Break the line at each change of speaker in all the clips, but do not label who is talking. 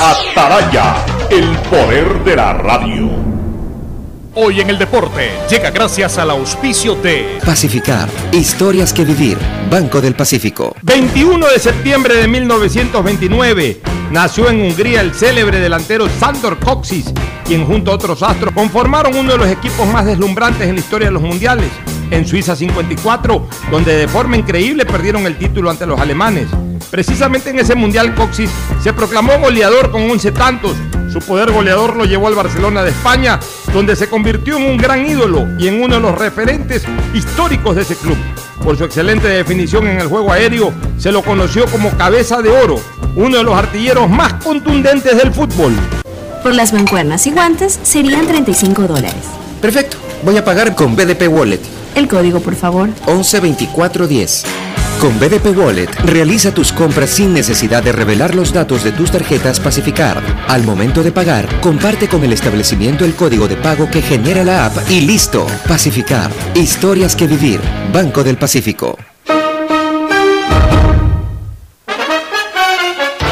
Ataraya, el poder de la radio.
Hoy en el deporte llega gracias al auspicio de
Pacificar, historias que vivir, Banco del Pacífico.
21 de septiembre de 1929 nació en Hungría el célebre delantero Sandor Coxis, quien junto a otros astros conformaron uno de los equipos más deslumbrantes en la historia de los mundiales. En Suiza 54, donde de forma increíble perdieron el título ante los alemanes. Precisamente en ese mundial Coxis se proclamó goleador con 11 tantos. Su poder goleador lo llevó al Barcelona de España, donde se convirtió en un gran ídolo y en uno de los referentes históricos de ese club. Por su excelente definición en el juego aéreo, se lo conoció como cabeza de oro, uno de los artilleros más contundentes del fútbol.
Por las mancuernas y guantes serían 35 dólares.
Perfecto, voy a pagar con BDP Wallet.
El código, por favor.
112410. Con BDP Wallet, realiza tus compras sin necesidad de revelar los datos de tus tarjetas Pacificar. Al momento de pagar, comparte con el establecimiento el código de pago que genera la app y listo. Pacificar, historias que vivir. Banco del Pacífico.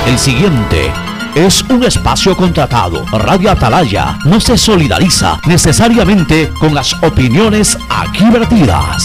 El siguiente es un espacio contratado. Radio Atalaya no se solidariza necesariamente con las opiniones aquí vertidas.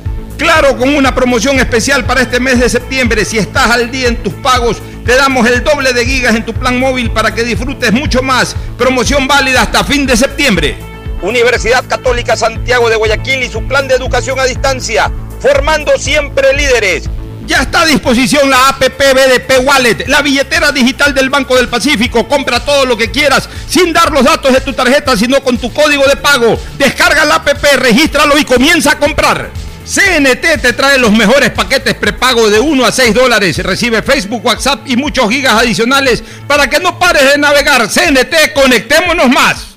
Claro, con una promoción especial para este mes de septiembre. Si estás al día en tus pagos, te damos el doble de gigas en tu plan móvil para que disfrutes mucho más. Promoción válida hasta fin de septiembre.
Universidad Católica Santiago de Guayaquil y su plan de educación a distancia, formando siempre líderes.
Ya está a disposición la APP BDP Wallet, la billetera digital del Banco del Pacífico. Compra todo lo que quieras sin dar los datos de tu tarjeta, sino con tu código de pago. Descarga la APP, regístralo y comienza a comprar. CNT te trae los mejores paquetes prepago de 1 a 6 dólares. Recibe Facebook, WhatsApp y muchos gigas adicionales para que no pares de navegar. CNT, conectémonos más.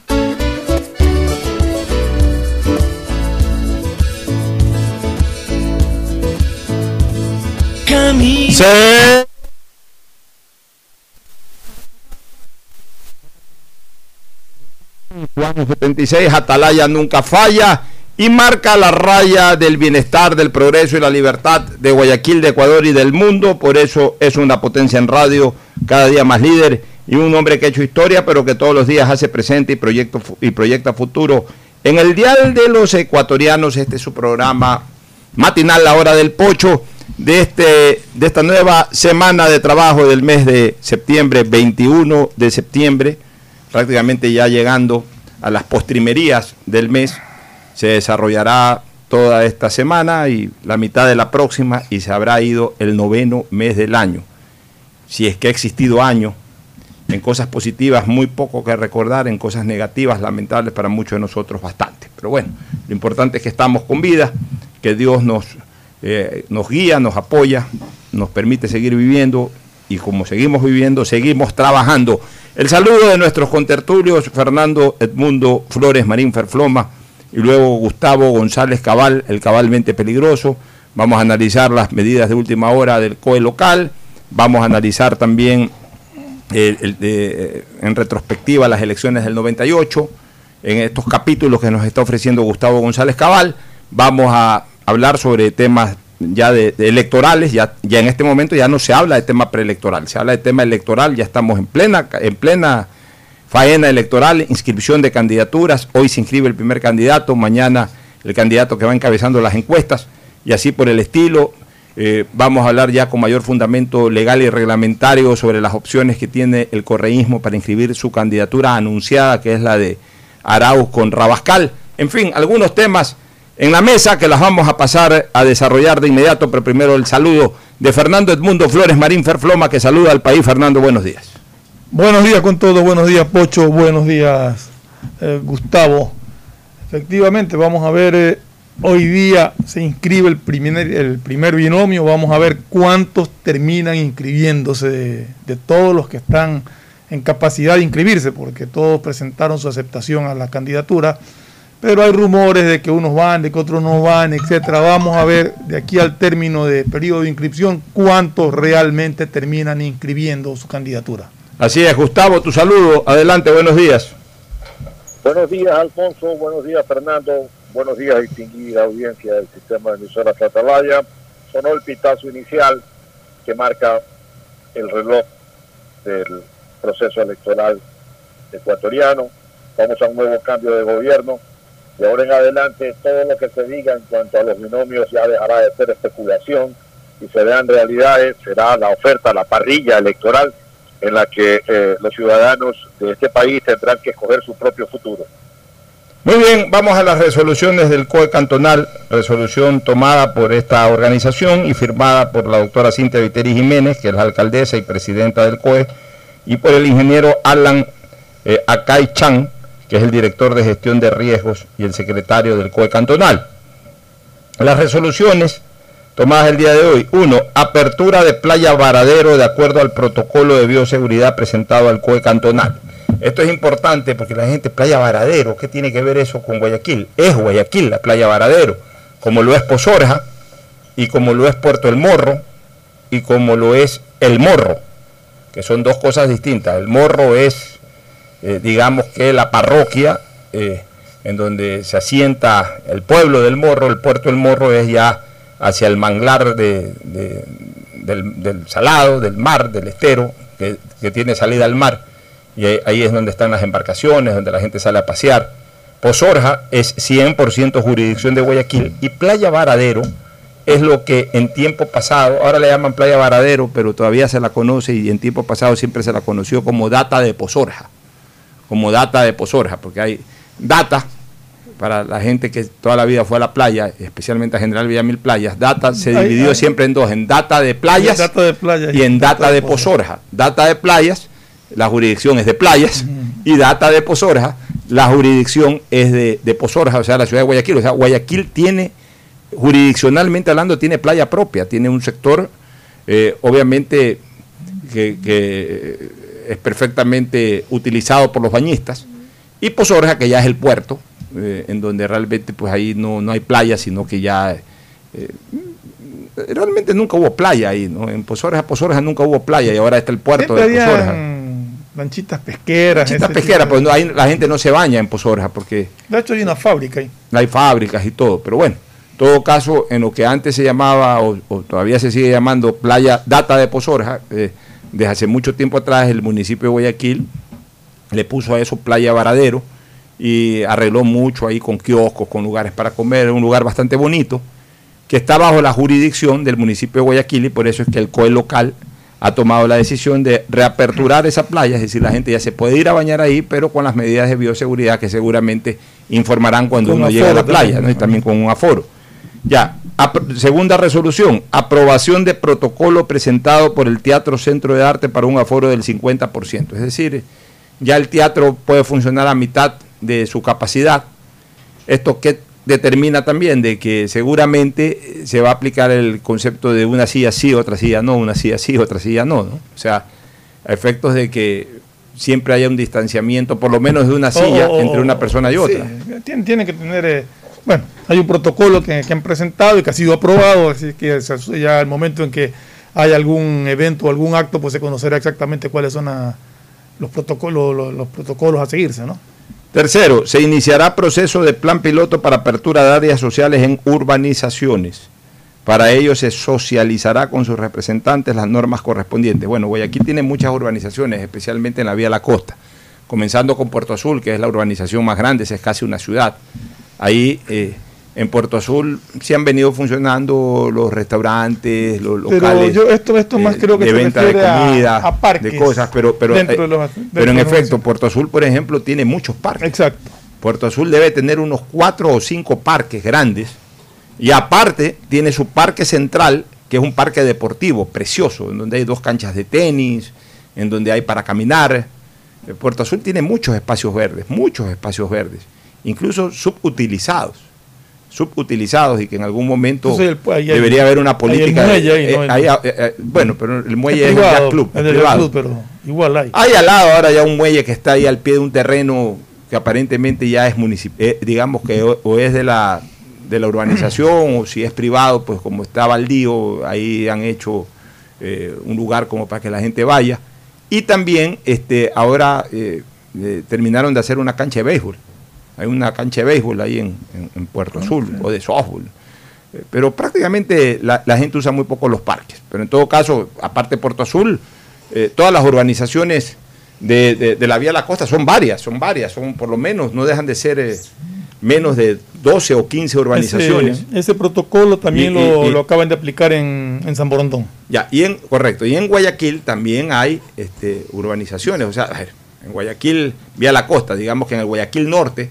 Se...
Juan 76, Atalaya nunca falla y marca la raya del bienestar, del progreso y la libertad de Guayaquil, de Ecuador y del mundo. Por eso es una potencia en radio, cada día más líder y un hombre que ha hecho historia, pero que todos los días hace presente y, proyecto, y proyecta futuro. En el Dial de los Ecuatorianos, este es su programa matinal, la hora del pocho, de, este, de esta nueva semana de trabajo del mes de septiembre, 21 de septiembre, prácticamente ya llegando a las postrimerías del mes se desarrollará toda esta semana y la mitad de la próxima y se habrá ido el noveno mes del año. Si es que ha existido año, en cosas positivas muy poco que recordar, en cosas negativas lamentables para muchos de nosotros bastante. Pero bueno, lo importante es que estamos con vida, que Dios nos, eh, nos guía, nos apoya, nos permite seguir viviendo y como seguimos viviendo, seguimos trabajando. El saludo de nuestros contertulios, Fernando Edmundo Flores Marín Ferfloma, y luego Gustavo González Cabal, el cabalmente peligroso. Vamos a analizar las medidas de última hora del COE local. Vamos a analizar también el de, en retrospectiva las elecciones del 98. En estos capítulos que nos está ofreciendo Gustavo González Cabal, vamos a hablar sobre temas ya de, de electorales. Ya, ya en este momento ya no se habla de tema preelectoral, se habla de tema electoral. Ya estamos en plena, en plena faena electoral, inscripción de candidaturas. Hoy se inscribe el primer candidato, mañana el candidato que va encabezando las encuestas y así por el estilo. Eh, vamos a hablar ya con mayor fundamento legal y reglamentario sobre las opciones que tiene el correísmo para inscribir su candidatura anunciada, que es la de Arauz con Rabascal. En fin, algunos temas en la mesa que las vamos a pasar a desarrollar de inmediato, pero primero el saludo de Fernando Edmundo Flores Marín Ferfloma, que saluda al país. Fernando, buenos días.
Buenos días con todos, buenos días Pocho, buenos días eh, Gustavo. Efectivamente, vamos a ver, eh, hoy día se inscribe el primer, el primer binomio, vamos a ver cuántos terminan inscribiéndose de, de todos los que están en capacidad de inscribirse, porque todos presentaron su aceptación a la candidatura pero hay rumores de que unos van, de que otros no van, etcétera. Vamos a ver de aquí al término de periodo de inscripción cuántos realmente terminan inscribiendo su candidatura.
Así es, Gustavo, tu saludo. Adelante, buenos días.
Buenos días, Alfonso. Buenos días, Fernando. Buenos días, distinguida audiencia del sistema de emisoras Atalaya. Sonó el pitazo inicial que marca el reloj del proceso electoral ecuatoriano. Vamos a un nuevo cambio de gobierno de ahora en adelante todo lo que se diga en cuanto a los binomios ya dejará de ser especulación y se vean realidades, será la oferta, la parrilla electoral en la que eh, los ciudadanos de este país tendrán que escoger su propio futuro.
Muy bien, vamos a las resoluciones del COE cantonal, resolución tomada por esta organización y firmada por la doctora Cintia Viteri Jiménez, que es la alcaldesa y presidenta del COE, y por el ingeniero Alan eh, Akai Chan, que es el director de gestión de riesgos y el secretario del COE cantonal. Las resoluciones tomadas el día de hoy. Uno, apertura de playa Varadero de acuerdo al protocolo de bioseguridad presentado al COE cantonal. Esto es importante porque la gente, playa Varadero, ¿qué tiene que ver eso con Guayaquil? Es Guayaquil la playa Varadero, como lo es Pozorja y como lo es Puerto El Morro y como lo es El Morro, que son dos cosas distintas. El Morro es eh, digamos que la parroquia eh, en donde se asienta el pueblo del Morro, el puerto del Morro es ya hacia el manglar del, salado, del mar, del estero, que, tiene salida al mar, y ahí, es donde están las embarcaciones, donde la gente sale a pasear. Pozorja es 100% jurisdicción de Guayaquil y Playa Varadero es lo que en tiempo pasado, ahora le llaman Playa Varadero, pero todavía se la conoce y en tiempo pasado siempre se la conoció como data de Pozorja como data de Pozorja, porque hay data para la gente que toda la vida fue a la playa, especialmente a General Villamil Playas, data se dividió siempre en dos, en data de playas, y en data, de, Pozorja. Data de playas, la jurisdicción es de playas, y data de Pozorja, la jurisdicción es de, de Pozorja, o sea, la ciudad de Guayaquil. O sea, Guayaquil tiene, jurisdiccionalmente hablando, tiene playa propia, tiene un sector, eh, obviamente, que es perfectamente utilizado por los bañistas. Y Pozorja, que ya es el puerto, eh, en donde realmente pues ahí no, no hay playa, sino que ya... Eh, realmente nunca hubo playa ahí, ¿no? En Pozorja, Pozorja nunca hubo playa y ahora está el puerto de Pozorja.
Lanchitas pesqueras.
Lanchitas pesqueras, pues ahí la gente no se baña en Pozorja porque...
De hecho hay una fábrica ahí.
Hay fábricas y todo, pero bueno. En todo caso, en lo que antes se llamaba, o, todavía se sigue llamando playa data de Pozorja, eh, desde hace mucho tiempo atrás el municipio de Guayaquil le puso a eso Playa Varadero y arregló mucho ahí con kioscos, con lugares para comer, un lugar bastante bonito, que está bajo la jurisdicción del municipio de Guayaquil y por eso es que el COE local ha tomado la decisión de reaperturar esa playa, es decir, la gente ya se puede ir a bañar ahí, pero con las medidas de bioseguridad que seguramente informarán cuando uno llegue a la playa, y también con un aforo. Ya, segunda resolución, aprobación de protocolo presentado por el Teatro Centro de Arte para un aforo del 50%. Es decir, ya el teatro puede funcionar a mitad de su capacidad. Esto que determina también de que seguramente se va a aplicar el concepto de una silla sí, otra silla no, una silla sí, otra silla no, ¿no? O sea, a efectos de que siempre haya un distanciamiento, por lo menos de una silla, entre una persona y otra.
tiene, que tener... Eh, bueno, hay un protocolo que, han presentado y que ha sido aprobado, así que ya al momento en que haya algún evento o algún acto, pues se conocerá exactamente cuáles son los, protocolos, los, protocolos a seguirse, ¿no?
Tercero, se iniciará proceso de plan piloto para apertura de áreas sociales en urbanizaciones. Para ello se socializará con sus representantes las normas correspondientes. Bueno, Guayaquil tiene muchas urbanizaciones, especialmente en la vía la costa, comenzando con Puerto Azul, que es la urbanización más grande, es casi una ciudad. Ahí eh, en Puerto Azul sí han venido funcionando los restaurantes, los locales.
Pero yo esto, esto más eh, creo que
de venta de comida, de cosas, pero, pero, eh, pero en efecto, Puerto Azul, por ejemplo, tiene muchos parques.
Exacto.
Puerto Azul debe tener unos cuatro o cinco parques grandes y aparte tiene su parque central, que es un parque deportivo precioso, en donde hay dos canchas de tenis, en donde hay para caminar. Eh, Puerto Azul tiene muchos espacios verdes, muchos espacios verdes, incluso subutilizados subutilizados y que en algún momento
Entonces, el- ahí hay-
debería haber una
hay el
política.
muelle ahí,
eh,
¿no?
ahí, eh, eh, bueno, pero el muelle
Es privado,
club, privado.
club, pero igual hay.
Hay al lado ahora ya un muelle que está ahí al pie de un terreno que aparentemente ya es municipal, digamos que o, o es de la de la urbanización o si es privado, pues como está baldío, ahí han hecho eh, un lugar como para que la gente vaya. Y también este ahora eh, eh, terminaron de hacer una cancha de béisbol. Hay una cancha de béisbol ahí en, en- en Puerto Azul o de softball. Eh, Pero prácticamente la, la gente usa muy poco los parques. Pero en todo caso, aparte de Puerto Azul, eh, todas las urbanizaciones de, de- de la vía a la costa son varias, son varias, son por lo menos, no dejan de ser eh, menos de 12 o 15 urbanizaciones.
Ese, ese protocolo también
Y-
lo,
y-
lo acaban de aplicar en, en San Borondón.
Ya, y en, correcto, y en Guayaquil también hay este, urbanizaciones, o sea, a ver, en Guayaquil, vía la costa, digamos que en el Guayaquil Norte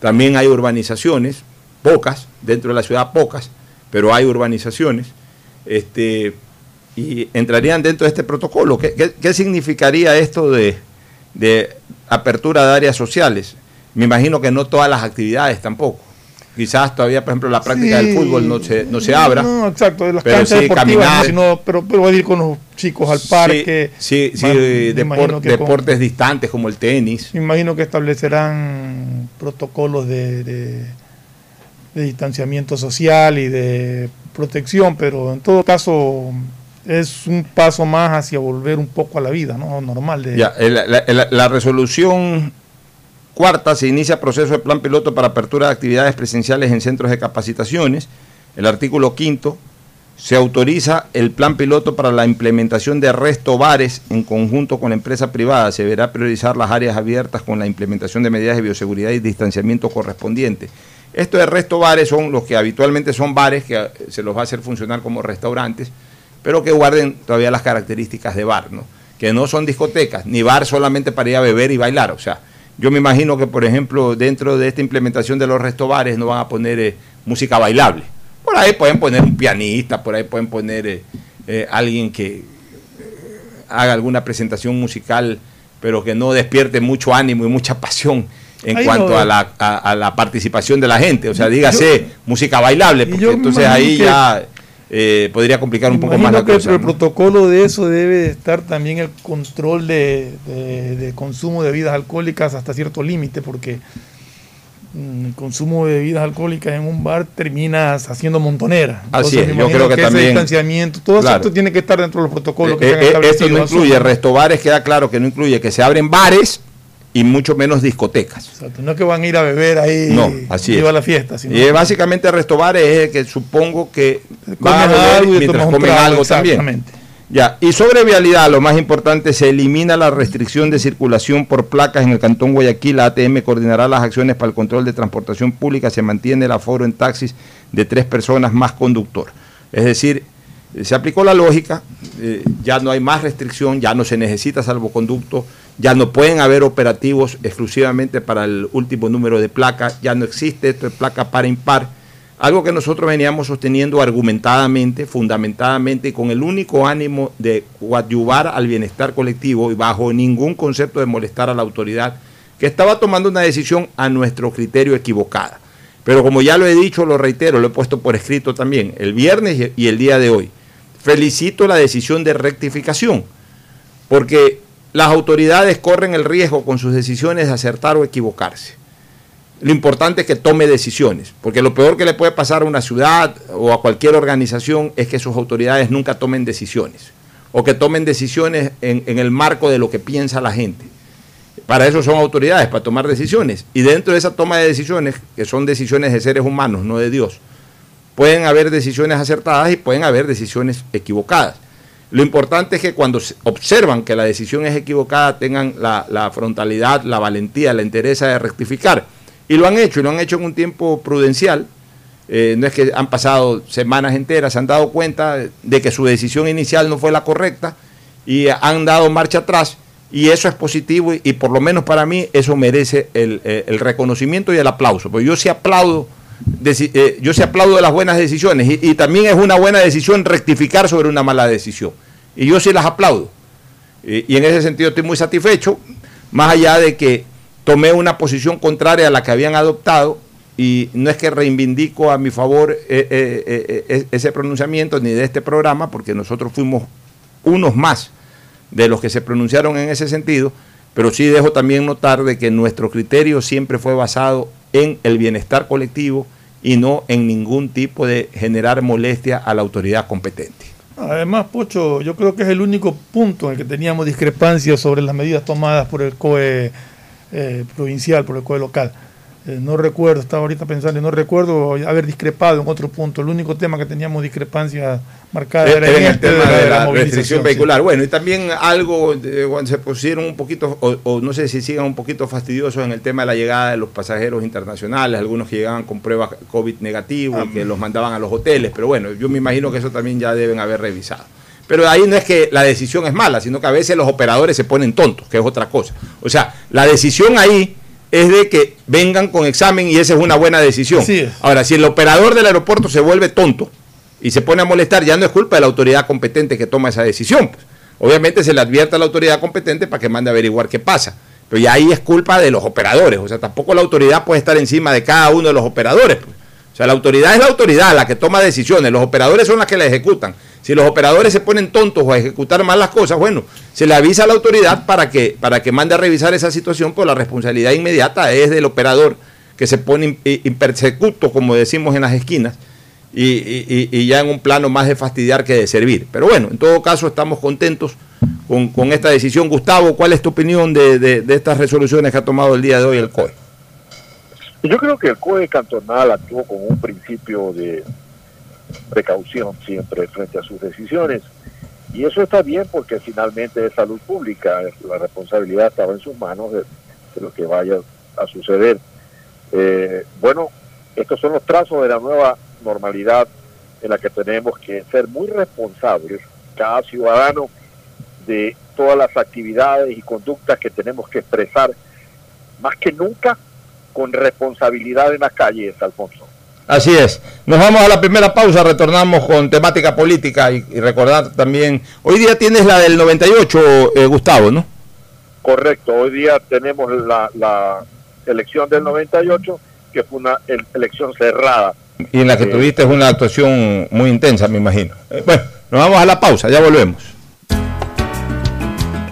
también hay urbanizaciones, pocas, dentro de la ciudad pocas, pero hay urbanizaciones, este, y entrarían dentro de este protocolo. ¿Qué, qué- qué significaría esto de, de apertura de áreas sociales? Me imagino que no todas las actividades tampoco. Quizás todavía, por ejemplo, la práctica
Sí.
del fútbol no se, no se abra.
No, exacto, de las
pero
canchas
sí,
deportivas,
caminar.
no, sino, pero, pero a ir con los chicos al parque.
Sí, sí, depor-
con-
deportes distantes como el tenis.
Me imagino que establecerán protocolos de, de- de distanciamiento social y de protección, pero en todo caso es un paso más hacia volver un poco a la vida, ¿no? Normal. De,
Ya, la, la- la resolución cuarta se inicia proceso de plan piloto para apertura de actividades presenciales en centros de capacitaciones. El artículo quinto se autoriza el plan piloto para la implementación de resto bares en conjunto con la empresa privada. Se deberá priorizar las áreas abiertas con la implementación de medidas de bioseguridad y distanciamiento correspondiente. Esto de resto bares son los que habitualmente son bares que eh, se los va a hacer funcionar como restaurantes, pero que guarden todavía las características de bar, ¿no? Que no son discotecas, ni bar solamente para ir a beber y bailar. O sea, yo me imagino que, por ejemplo, dentro de esta implementación de los restobares no van a poner eh, música bailable. Por ahí pueden poner un pianista, por ahí pueden poner eh, eh, alguien que eh, haga alguna presentación musical, pero que no despierte mucho ánimo y mucha pasión en
Ahí
cuanto
no-
a, la, a, a la participación de la gente. O sea, dígase música bailable, porque entonces ahí
que-
ya eh, podría complicar un poco más la
que
cosa.
el
¿no?
protocolo de eso debe de estar también el control de, de- de consumo de bebidas alcohólicas hasta cierto límite, porque el consumo de bebidas alcohólicas en un bar terminas haciendo montonera.
Así
Entonces,
es, yo creo que
ese
también-
distanciamiento, todo
claro.
esto tiene que estar dentro de los protocolos que
Eh,
se han
eh, esto no incluye restobares, queda claro que no incluye que se abren bares y mucho menos discotecas.
Exacto, No es que van a ir a beber ahí
No, así
y a la fiesta, sino
Y eh, básicamente restobares es el que supongo que van a beber
algo
mientras comen algo también.
exactamente.
Ya, y sobre vialidad, lo más importante, se elimina la restricción de circulación por placas en el Cantón Guayaquil. La ATM coordinará las acciones para el control de transportación pública. Se mantiene el aforo en taxis de tres personas más conductor. Es decir, eh, se aplicó la lógica, eh, ya no hay más restricción, ya no se necesita salvoconducto, ya no pueden haber operativos exclusivamente para el último número de placa, ya no existe esto de placa para impar. Algo que nosotros veníamos sosteniendo argumentadamente, fundamentadamente y con el único ánimo de coadyuvar al bienestar colectivo y bajo ningún concepto de molestar a la autoridad que estaba tomando una decisión a nuestro criterio equivocada. Pero como ya lo he dicho, lo reitero, lo he puesto por escrito también, el viernes y- el día de hoy. Felicito la decisión de rectificación, porque las autoridades corren el riesgo con sus decisiones de acertar o equivocarse. Lo importante es que tome decisiones, porque lo peor que le puede pasar a una ciudad o a cualquier organización es que sus autoridades nunca tomen decisiones, o que tomen decisiones en, el marco de lo que piensa la gente. Para eso son autoridades, para tomar decisiones. Y dentro de esa toma de decisiones, que son decisiones de seres humanos, no de Dios, pueden haber decisiones acertadas y pueden haber decisiones equivocadas. Lo importante es que cuando se- observan que la decisión es equivocada tengan la, la frontalidad, la valentía, la entereza de rectificar. Y lo han hecho, y lo han hecho en un tiempo prudencial. Eh, no es que han pasado semanas enteras, se han dado cuenta de que su decisión inicial no fue la correcta y han dado marcha atrás y eso es positivo y, por lo menos para mí eso merece el, eh, reconocimiento y el aplauso. Porque yo sí aplaudo, eh, yo sí aplaudo de las buenas decisiones y, también es una buena decisión rectificar sobre una mala decisión. Y yo sí las aplaudo. Y, en ese sentido estoy muy satisfecho, más allá de que tomé una posición contraria a la que habían adoptado y no es que reivindico a mi favor eh, ese pronunciamiento ni de este programa, porque nosotros fuimos unos más de los que se pronunciaron en ese sentido, pero sí dejo también notar de que nuestro criterio siempre fue basado en el bienestar colectivo y no en ningún tipo de generar molestia a la autoridad competente.
Además, Pocho, yo creo que es el único punto en el que teníamos discrepancias sobre las medidas tomadas por el COE eh, provincial, por el COE local. Eh, no recuerdo, estaba ahorita pensando, no recuerdo haber discrepado en otro punto. El único tema que teníamos discrepancia marcada
era, en el este tema de, la, restricción vehicular. Bueno, y también algo, cuando se pusieron un poquito, o, no sé si sigan un poquito fastidiosos en el tema de la llegada de los pasajeros internacionales, algunos que llegaban con pruebas COVID negativo y que los mandaban a los hoteles, pero bueno, yo me imagino que eso también ya deben haber revisado. Pero ahí no es que la decisión es mala, sino que a veces los operadores se ponen tontos, que es otra cosa. O sea, la decisión ahí es de que vengan con examen y esa es una buena decisión. Ahora, si el operador del aeropuerto se vuelve tonto y se pone a molestar, ya no es culpa de la autoridad competente que toma esa decisión. Pues. Obviamente se le advierte a la autoridad competente para que mande a averiguar qué pasa. Pero ya ahí es culpa de los operadores. O sea, tampoco la autoridad puede estar encima de cada uno de los operadores. Pues. La autoridad es la autoridad, la que toma decisiones. Los operadores son las que la ejecutan. Si los operadores se ponen tontos o a ejecutar mal las cosas, bueno, se le avisa a la autoridad para que, para que mande a revisar esa situación, pues la responsabilidad inmediata es del operador que se pone impersecuto, como decimos en las esquinas, y, ya en un plano más de fastidiar que de servir. Pero bueno, en todo caso estamos contentos con, esta decisión. Gustavo, ¿cuál es tu opinión de, de estas resoluciones que ha tomado el día de hoy el COE?
Yo creo que el COE cantonal actuó con un principio de precaución siempre frente a sus decisiones. Y eso está bien porque finalmente es salud pública, la responsabilidad estaba en sus manos de, lo que vaya a suceder. Eh, bueno, estos son los trazos de la nueva normalidad en la que tenemos que ser muy responsables, cada ciudadano, de todas las actividades y conductas que tenemos que expresar, más que nunca con responsabilidad en las calles, Alfonso.
Así es. Nos vamos a la primera pausa, retornamos con temática política y, recordar también, hoy día tienes la del 98, eh, Gustavo, ¿no?
Correcto, hoy día tenemos la, elección del 98, que fue una elección cerrada.
Y en la que eh, tuviste una actuación muy intensa, me imagino. Eh, bueno, nos vamos a la pausa, ya volvemos.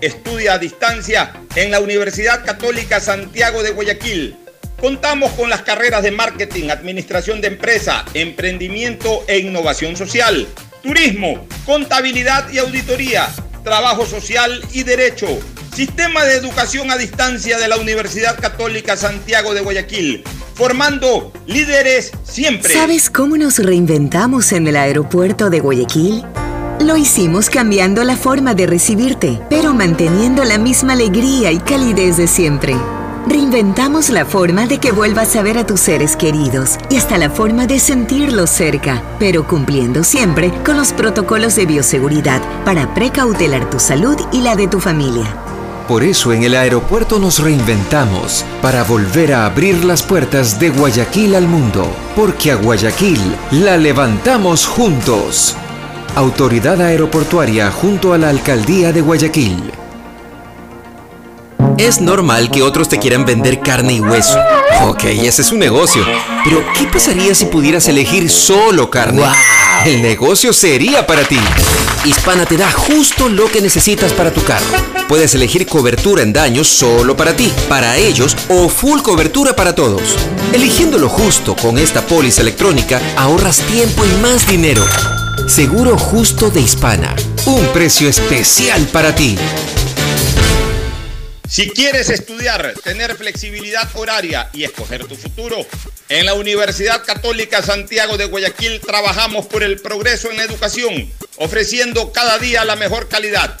Estudia a distancia en la Universidad Católica Santiago de Guayaquil. Contamos con las carreras de marketing, administración de empresa, emprendimiento e innovación social, turismo, contabilidad y auditoría, trabajo social y derecho. Sistema de educación a distancia de la Universidad Católica Santiago de Guayaquil, formando líderes siempre.
¿Sabes cómo nos reinventamos en el aeropuerto de Guayaquil? Lo hicimos cambiando la forma de recibirte, pero manteniendo la misma alegría y calidez de siempre. Reinventamos la forma de que vuelvas a ver a tus seres queridos y hasta la forma de sentirlos cerca, pero cumpliendo siempre con los protocolos de bioseguridad para precautelar tu salud y la de tu familia.
Por eso en el aeropuerto nos reinventamos para volver a abrir las puertas de Guayaquil al mundo, porque a Guayaquil la levantamos juntos. Autoridad Aeroportuaria junto a la Alcaldía de Guayaquil.
Es normal que otros te quieran vender carne y hueso. Ok, ese es un negocio. Pero, ¿qué pasaría si pudieras elegir solo carne? El negocio sería para ti. Hispana te da justo lo que necesitas para tu carro. Puedes elegir cobertura en daños solo para ti, para ellos o full cobertura para todos. Eligiendo lo justo con esta póliza electrónica, ahorras tiempo y más dinero. Seguro justo de Hispana. Un precio especial para ti.
Si quieres estudiar, tener flexibilidad horaria y escoger tu futuro, en la Universidad Católica Santiago de Guayaquil trabajamos por el progreso en la educación, ofreciendo cada día la mejor calidad.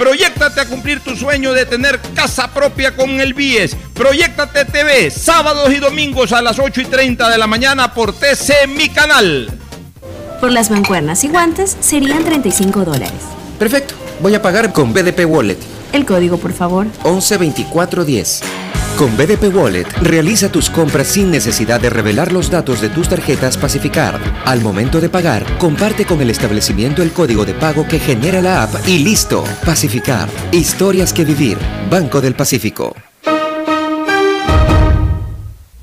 Proyectate a cumplir tu sueño de tener casa propia con el BIES. Proyectate TV, sábados y domingos a las 8 y 30 de la mañana por TC Mi Canal.
Por las mancuernas y guantes serían 35 dólares.
Perfecto, voy a pagar con BDP Wallet.
El código, por favor.
112410. Con BDP Wallet, realiza tus compras sin necesidad de revelar los datos de tus tarjetas Pacificar. Al momento de pagar, comparte con el establecimiento el código de pago que genera la app y listo. Pacificar. Historias que vivir. Banco del Pacífico.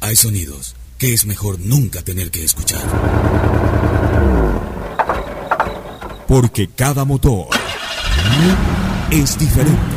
Hay sonidos que es mejor nunca tener que escuchar. Porque cada motor es diferente.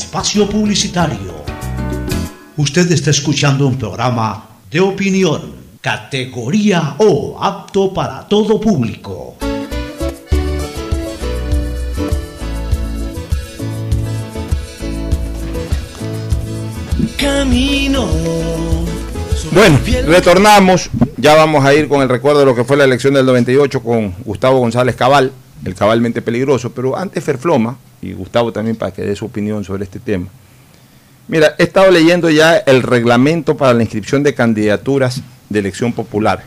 espacio publicitario. Usted está escuchando un programa de opinión, categoría O, apto para todo público.
Camino.
Bueno, retornamos. Ya vamos a ir con el recuerdo de lo que fue la elección del 98 con Gustavo González Cabal, el cabalmente peligroso. Pero antes Ferfloma, y Gustavo también para que dé su opinión sobre este tema. Mira, he estado leyendo ya el reglamento para la inscripción de candidaturas de elección popular.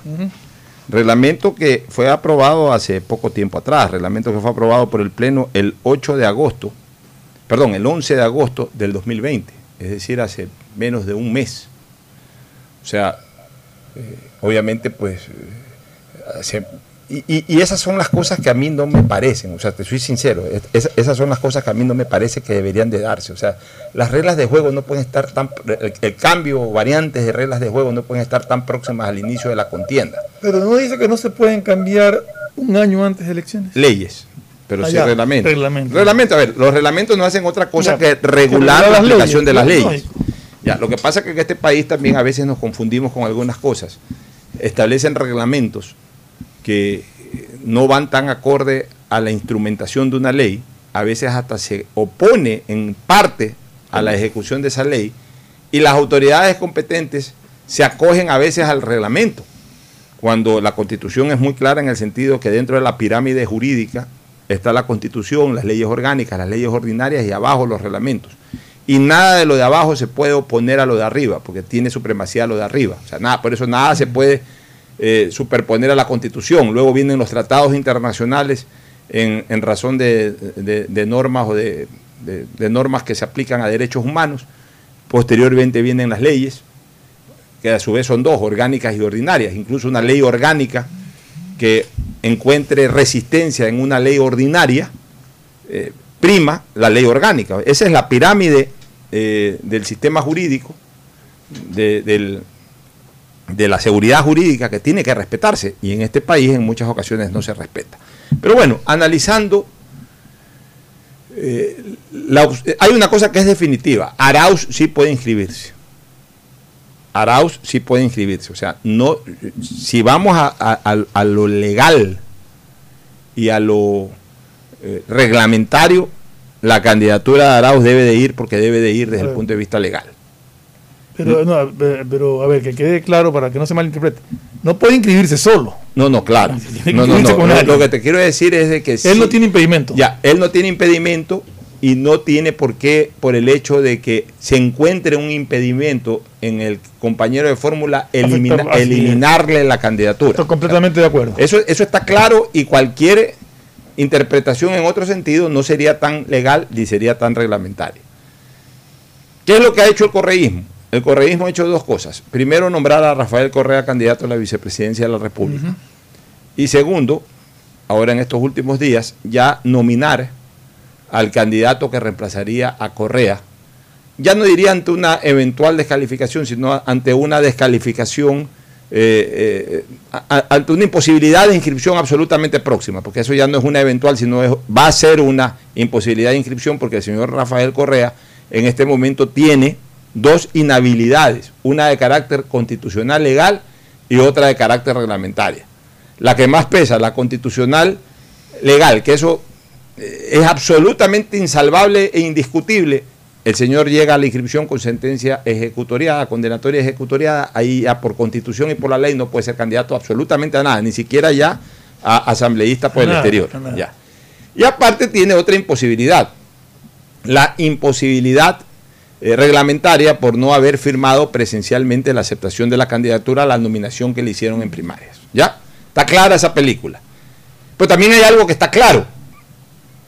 Reglamento que fue aprobado hace poco tiempo atrás, reglamento que fue aprobado por el Pleno el 8 de agosto, perdón, el 11 de agosto del 2020, es decir, hace menos de un mes. O sea, eh, obviamente, pues, eh, se- y, y- y esas son las cosas que a mí no me parecen, o sea, te soy sincero, es- es- esas son las cosas que a mí no me parece que deberían de darse, o sea, las reglas de juego no pueden estar tan, el, el cambio o variantes de reglas de juego no pueden estar tan próximas al inicio de la contienda.
Pero no dice que no se pueden cambiar un año antes de elecciones.
Leyes, pero
Ah,
sí
ya,
reglamentos.
reglamento.
Reglamento, a ver, los reglamentos no hacen otra cosa
Ya,
que regular la aplicación
leyes,
de las leyes. Ya, lo que pasa es que en este país también a veces nos confundimos con algunas cosas. Establecen reglamentos que no van tan acorde a la instrumentación de una ley, a veces hasta se opone en parte a la ejecución de esa ley, y las autoridades competentes se acogen a veces al reglamento, cuando la constitución es muy clara en el sentido que dentro de la pirámide jurídica está la constitución, las leyes orgánicas, las leyes ordinarias y abajo los reglamentos. Y nada de lo de abajo se puede oponer a lo de arriba, porque tiene supremacía lo de arriba. O sea, nada, por eso nada se puede eh, superponer a la constitución. Luego vienen los tratados internacionales en, razón de, normas o de, normas que se aplican a derechos humanos. Posteriormente vienen las leyes, que a su vez son dos, orgánicas y ordinarias. Incluso una ley orgánica que encuentre resistencia en una ley ordinaria, eh, prima la ley orgánica. Esa es la pirámide eh, del sistema jurídico, de, del- de la seguridad jurídica que tiene que respetarse y en este país en muchas ocasiones no se respeta. Pero bueno, analizando, eh, la op- hay una cosa que es definitiva, Arauz sí puede inscribirse. Arauz sí puede inscribirse. O sea, no, si vamos a, a- lo legal y a lo eh, reglamentario, la candidatura de Arauz debe de ir porque debe de ir desde el punto de vista legal.
Pero, no, eh, pero a ver, que quede claro para que no se malinterprete. No puede inscribirse solo.
No, no, claro. No, no, no. Lo, que te quiero decir es de que
Él no tiene impedimento.
Ya, él no tiene impedimento y no tiene por qué, por el hecho de que se encuentre un impedimento en el compañero de fórmula, elimina- eliminarle la candidatura.
Estoy completamente de acuerdo.
Eso, eso está claro y cualquier interpretación en otro sentido no sería tan legal ni sería tan reglamentaria. ¿Qué es lo que ha hecho el correísmo? El correísmo ha hecho dos cosas. Primero, nombrar a Rafael Correa candidato a la vicepresidencia de la República. Y segundo, ahora en estos últimos días, ya nominar al candidato que reemplazaría a Correa. Ya no diría ante una eventual descalificación, sino ante una descalificación, eh, eh, a- a- ante una imposibilidad de inscripción absolutamente próxima, porque eso ya no es una eventual, sino es- va a ser una imposibilidad de inscripción, porque el señor Rafael Correa en este momento tiene dos inhabilidades, una de carácter constitucional legal y otra de carácter reglamentaria. La que más pesa, la constitucional legal, que eso eh, es absolutamente insalvable e indiscutible. El señor llega a la inscripción con sentencia ejecutoriada, condenatoria ejecutoriada, ahí ya por constitución y por la ley no puede ser candidato absolutamente a nada, ni siquiera ya a asambleísta por el exterior.
nada.
Ya. Y aparte tiene otra imposibilidad, la imposibilidad eh, reglamentaria por no haber firmado presencialmente la aceptación de la candidatura a la nominación que le hicieron en primarias. ¿Ya? Está clara esa película. Pero también hay algo que está claro,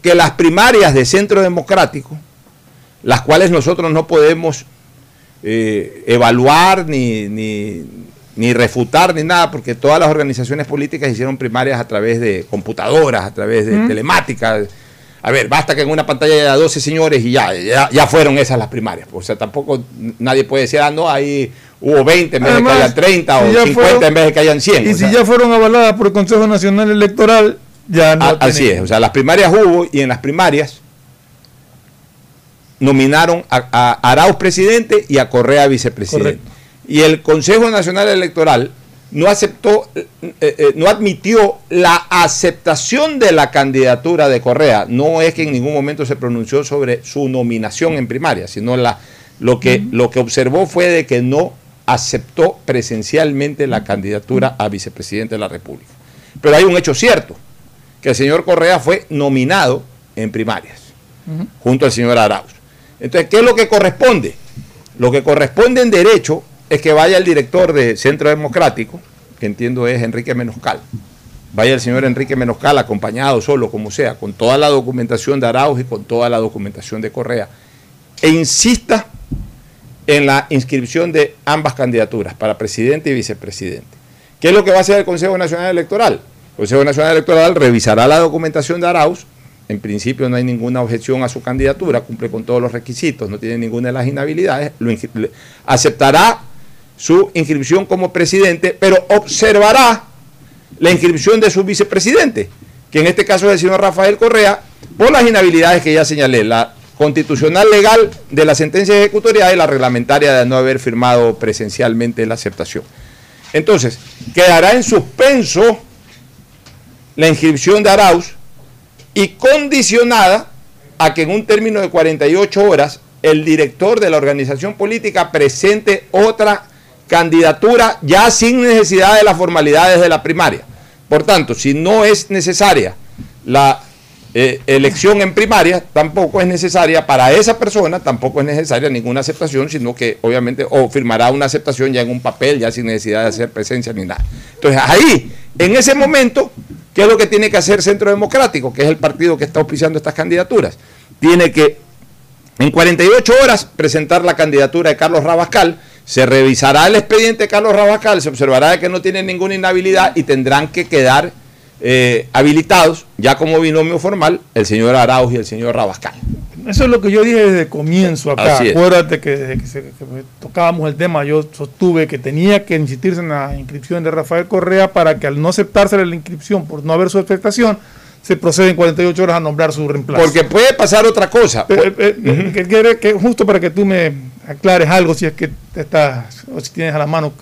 que las primarias de Centro Democrático, las cuales nosotros no podemos eh, evaluar ni, ni, ni refutar ni nada, porque todas las organizaciones políticas hicieron primarias a través de computadoras, a través de
Mm.
telemática. A ver, basta que en una pantalla haya 12 señores y ya, ya, ya fueron esas las primarias. O sea, tampoco nadie puede decir, ah, no, ahí hubo 20 en vez
Además,
de que hayan 30
si
o
ya
50
fueron-
en vez de que hayan 100.
Y si
sea.
ya fueron avaladas por el Consejo Nacional Electoral, ya no
A- así es, o sea, las primarias hubo y en las primarias nominaron a, a Arauz presidente y a Correa vicepresidente.
Correcto.
Y el Consejo Nacional Electoral no aceptó, eh, eh, no admitió la aceptación de la candidatura de Correa. No es que en ningún momento se pronunció sobre su nominación en primaria, sino la, lo, que, lo que observó fue de que no aceptó presencialmente la candidatura a vicepresidente de la República. Pero hay un hecho cierto, que el señor Correa fue nominado en primarias, junto al señor Arauz. Entonces, ¿qué es lo que corresponde? Lo que corresponde en derecho es que vaya el director de Centro Democrático, que entiendo es Enrique Menoscal, vaya el señor Enrique Menoscal acompañado solo, como sea, con toda la documentación de Arauz y con toda la documentación de Correa, e insista en la inscripción de ambas candidaturas, para presidente y vicepresidente. ¿Qué es lo que va a hacer el Consejo Nacional Electoral? El Consejo Nacional Electoral revisará la documentación de Arauz. En principio no hay ninguna objeción a su candidatura, cumple con todos los requisitos, no tiene ninguna de las inhabilidades. lo aceptará su inscripción como presidente, pero observará la inscripción de su vicepresidente, que en este caso es el señor Rafael Correa, por las inhabilidades que ya señalé, la constitucional legal de la sentencia ejecutoria y la reglamentaria de no haber firmado presencialmente la aceptación. Entonces, quedará en suspenso la inscripción de Arauz y condicionada a que en un término de 48 horas el director de la organización política presente otra candidatura ya sin necesidad de las formalidades de la primaria. Por tanto, si no es necesaria la eh, elección en primaria, tampoco es necesaria para esa persona, tampoco es necesaria ninguna aceptación, sino que obviamente o firmará una aceptación ya en un papel, ya sin necesidad de hacer presencia ni nada. Entonces ahí, en ese momento, ¿qué es lo que tiene que hacer Centro Democrático, que es el partido que está auspiciando estas candidaturas? Tiene que en 48 horas presentar la candidatura de Carlos Rabascal, se revisará el expediente de Carlos Rabascal, se observará que no tiene ninguna inhabilidad y tendrán que quedar eh, habilitados, ya como binomio formal, el señor Arauz y el señor Rabascal.
Eso es lo que yo dije desde el comienzo acá. Acuérdate que desde que, tocábamos el tema, yo sostuve que tenía que insistirse en la inscripción de Rafael Correa para que al no aceptarse la inscripción por no haber su afectación, se procede en 48 horas a nombrar su reemplazo.
Porque puede pasar otra cosa.
Eh, eh, que, justo para que tú me aclares algo, si es que estás, o si tienes a la mano.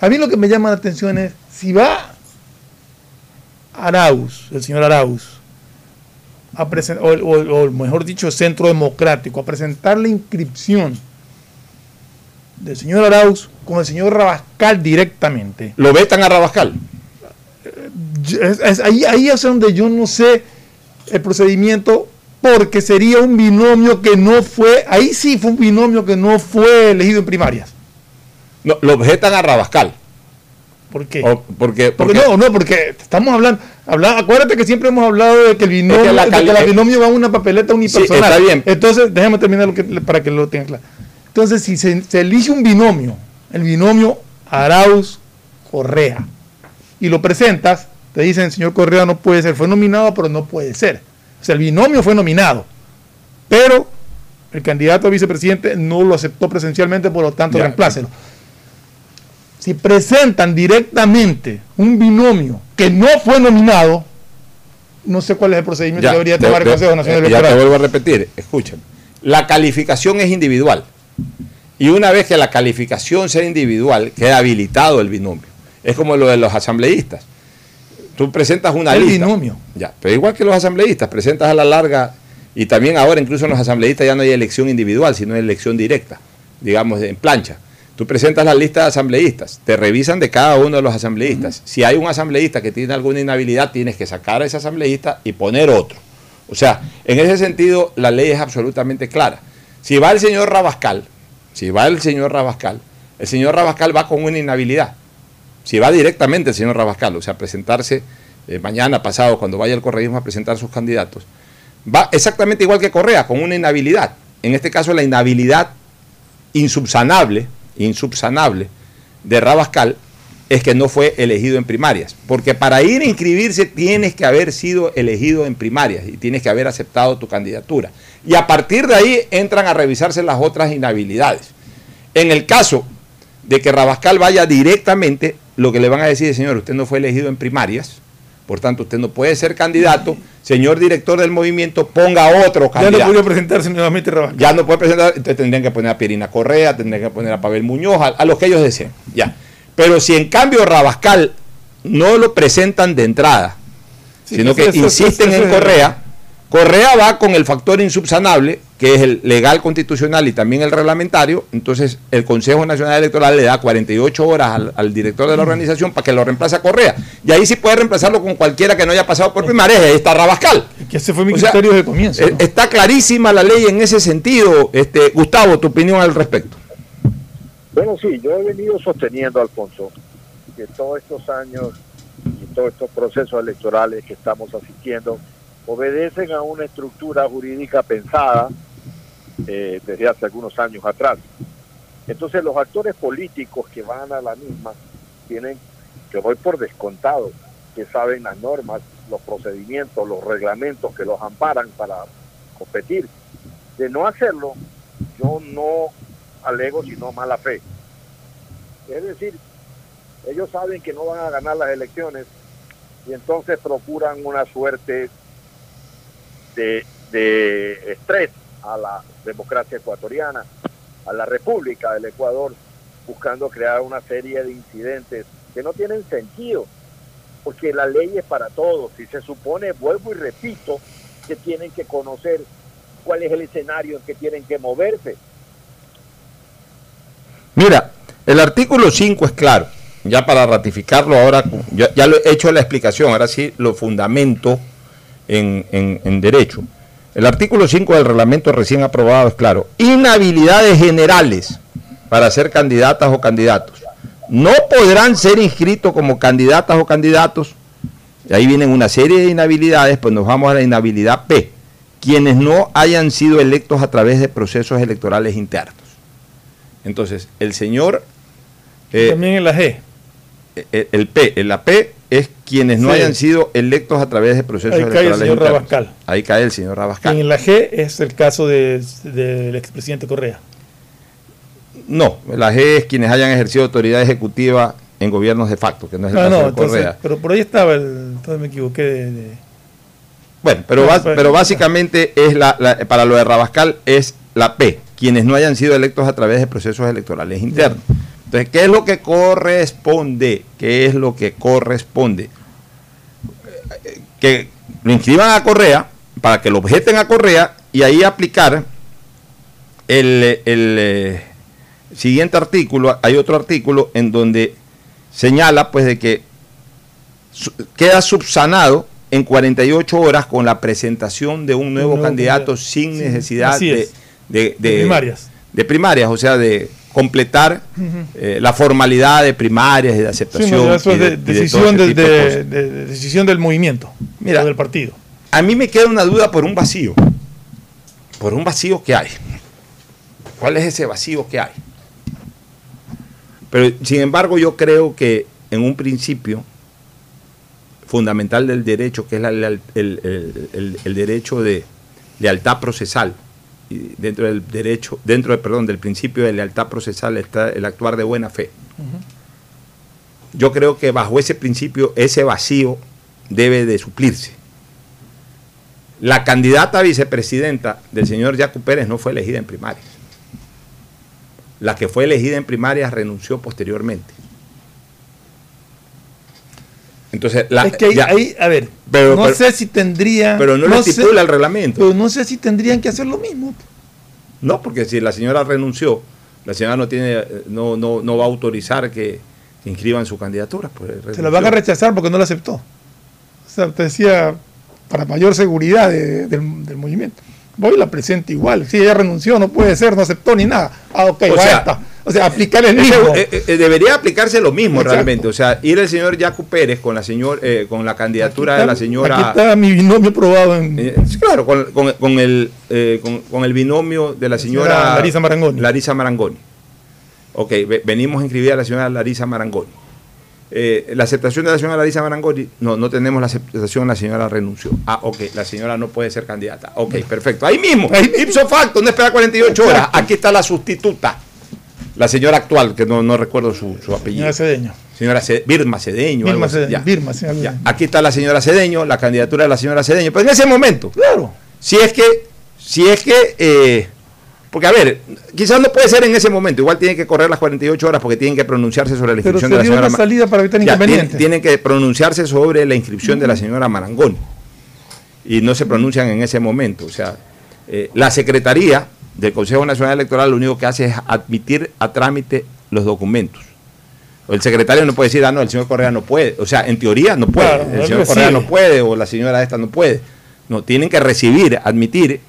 A mí lo que me llama la atención es, si va Arauz, el señor Arauz, a o, o, mejor dicho, el Centro Democrático, a presentar la inscripción del señor Arauz con el señor Rabascal directamente.
¿Lo vetan a Rabascal?
ahí, ahí es donde yo no sé el procedimiento porque sería un binomio que no fue, ahí sí fue un binomio que no fue elegido en primarias.
No, lo objetan a Rabascal.
¿Por qué?
porque,
porque, no, no, porque estamos hablando, acuérdate que siempre hemos hablado de que el binomio, la, binomio va a una papeleta unipersonal. está bien. Entonces, déjame terminar lo que, para que lo tengan claro. Entonces, si se, se elige un binomio, el binomio Arauz Correa, y lo presentas, te dicen, señor Correa no puede ser, fue nominado, pero no puede ser. O sea, el binomio fue nominado, pero el candidato a vicepresidente no lo aceptó presencialmente, por lo tanto, reemplácelo. Si presentan directamente un binomio que no fue nominado, no sé cuál es el procedimiento que debería tomar el Consejo Nacional
Electoral. Ya te vuelvo a repetir, escuchen. La calificación es individual. Y una vez que la calificación sea individual, queda habilitado el binomio. Es como lo de los asambleístas. Tú presentas una
el
lista.
binomio.
Ya, pero igual que los asambleístas, presentas a la larga, y también ahora incluso en los asambleístas ya no hay elección individual, sino elección directa, digamos, en plancha. Tú presentas la lista de asambleístas, te revisan de cada uno de los asambleístas. Si hay un asambleísta que tiene alguna inhabilidad, tienes que sacar a ese asambleísta y poner otro. O sea, en ese sentido, la ley es absolutamente clara. Si va el señor Rabascal, si va el señor Rabascal, el señor Rabascal va con una inhabilidad si va directamente el señor Rabascal, o sea, presentarse eh, mañana, pasado, cuando vaya el correísmo a presentar sus candidatos, va exactamente igual que Correa, con una inhabilidad. En este caso, la inhabilidad insubsanable, insubsanable de Rabascal es que no fue elegido en primarias. Porque para ir a inscribirse tienes que haber sido elegido en primarias y tienes que haber aceptado tu candidatura. Y a partir de ahí entran a revisarse las otras inhabilidades. En el caso de que Rabascal vaya directamente, lo que le van a decir es, señor, usted no fue elegido en primarias, por tanto usted no puede ser candidato, señor director del movimiento, ponga otro candidato.
Ya no puede presentarse nuevamente Rabascal.
Ya no puede presentar, entonces tendrían que poner a Pierina Correa, tendrían que poner a Pavel Muñoz, a, los que ellos deseen, ya. Pero si en cambio Rabascal no lo presentan de entrada, sino que insisten en Correa, Correa va con el factor insubsanable, que es el legal constitucional y también el reglamentario, entonces el Consejo Nacional Electoral le da 48 horas al, director de la organización para que lo reemplace a Correa. Y ahí sí puede reemplazarlo con cualquiera que no haya pasado por primaria, ahí está Rabascal.
Que ese fue mi criterio de comienzo.
Eh, está clarísima la ley en ese sentido. Este, Gustavo, tu opinión al respecto.
Bueno, sí, yo he venido sosteniendo, Alfonso, que todos estos años y todos estos procesos electorales que estamos asistiendo, obedecen a una estructura jurídica pensada eh, desde hace algunos años atrás. Entonces los actores políticos que van a la misma tienen, que voy por descontado, que saben las normas, los procedimientos, los reglamentos que los amparan para competir. De no hacerlo, yo no alego sino mala fe. Es decir, ellos saben que no van a ganar las elecciones y entonces procuran una suerte de, estrés a la democracia ecuatoriana, a la República del Ecuador, buscando crear una serie de incidentes que no tienen sentido, porque la ley es para todos y se supone, vuelvo y repito, que tienen que conocer cuál es el escenario en que tienen que moverse.
Mira, el artículo 5 es claro. Ya para ratificarlo ahora, ya, lo he hecho la explicación, ahora sí lo fundamento en, en- en derecho. El artículo 5 del reglamento recién aprobado es claro. Inhabilidades generales para ser candidatas o candidatos. No podrán ser inscritos como candidatas o candidatos. Y ahí vienen una serie de inhabilidades, pues nos vamos a la inhabilidad P. Quienes no hayan sido electos a través de procesos electorales internos. Entonces, el señor... eh,
También en la G.
el, el P, el- la P es quienes no
Sí.
hayan sido electos a través de procesos
Ahí cae el
electorales
señor
internos.
Rabascal.
Ahí cae el señor Rabascal.
En la G es el caso de- del expresidente Correa.
No, la G es quienes hayan ejercido autoridad ejecutiva en gobiernos de facto, que no es el
Ah,
caso
no,
de
entonces,
Correa.
pero por ahí estaba el. Entonces me equivoqué de. de-
Bueno, pero,
Ah,
bas-
pues,
pero básicamente es la, la- para lo de Rabascal es la P, quienes no hayan sido electos a través de procesos electorales internos. Entonces, ¿qué es lo que corresponde? ¿Qué es lo que corresponde? Que lo inscriban a Correa, para que lo objeten a Correa y ahí aplicar el, el, eh, siguiente artículo. Hay otro artículo en donde señala pues de que queda subsanado en 48 horas con la presentación de un nuevo,
nuevo
candidato
candidato.
sin necesidad De de-
primarias.
de primarias, o sea, de completar eh, la formalidad de primarias y de
Sí,
aceptación.
no, eso
y
es
de-
decisión,
de
decisión del movimiento.
Mira,
o del partido.
A mí me queda una duda por un vacío. Por un vacío que hay. ¿Cuál es ese vacío que hay? Pero sin embargo yo creo que en un principio fundamental del derecho, que es la leal- el, el- el- el derecho de lealtad procesal, y dentro del derecho, dentro de, perdón, del principio de lealtad procesal está el actuar de buena fe. Yo creo que bajo ese principio ese vacío debe de suplirse. La candidata a vicepresidenta del señor Jaco Pérez no fue elegida en primarias. La que fue elegida en primarias renunció posteriormente. Entonces, la,
es que ahí, ahí, a ver,
Pero-
no
pero-
sé si tendría.
pero no, lo
sé-
estipula el reglamento.
Pero no sé si tendrían que hacer lo mismo.
No, porque si la señora renunció, la señora no tiene, eh, no, no, no va a autorizar que, inscriban su candidatura. pues,
Se la van a rechazar porque no la aceptó. O sea, te decía, para mayor seguridad de- del, del movimiento. Voy y la presento igual. Si ella renunció, no puede ser, no aceptó ni nada. Ah, ok,
O
va
sea,
esta. O sea, aplicar el mismo.
eh, eh, debería aplicarse lo mismo
Exacto.
realmente. O sea, ir el señor Jaco Pérez con la señor, eh, con la candidatura de la señora.
Aquí está mi binomio probado en.
Eh, claro, con, con- con el, eh, con, con el binomio de la señora
señora Larisa Marangoni.
Larisa Marangoni. Ok, ve- venimos a inscribir a la señora Larisa Marangoni. Eh, la aceptación de la señora Larisa Marangoni, no, no tenemos la aceptación, la señora renunció. Ah, ok, la señora no puede ser candidata. Ok, perfecto. Ahí mismo, ipso facto, no espera 48 horas. Aquí está la sustituta. La señora actual, que no, no recuerdo su, su apellido.
Señora Cedeño.
Señora Birma Cedeño.
Birma
algo
Cedeño,
ya.
Birma, sí, algo
Ya,
así.
Aquí está la señora Cedeño, la candidatura de la señora Cedeño. Pero en ese momento,
claro.
si es que, si es que, eh, porque a ver, quizás no puede ser en ese momento, igual tienen que correr las 48 horas porque tienen que pronunciarse sobre la
Pero
inscripción de la señora
una salida para evitar
Ya, tienen, que pronunciarse sobre la inscripción de la señora Marangoni. Y no se pronuncian en ese momento. O sea, eh, la Secretaría del Consejo Nacional Electoral lo único que hace es admitir a trámite los documentos. El secretario no puede decir, ah, no, el señor Correa no puede. O sea, en teoría no puede.
Claro,
el señor Correa no puede o la señora esta no puede. No, tienen que recibir, admitir.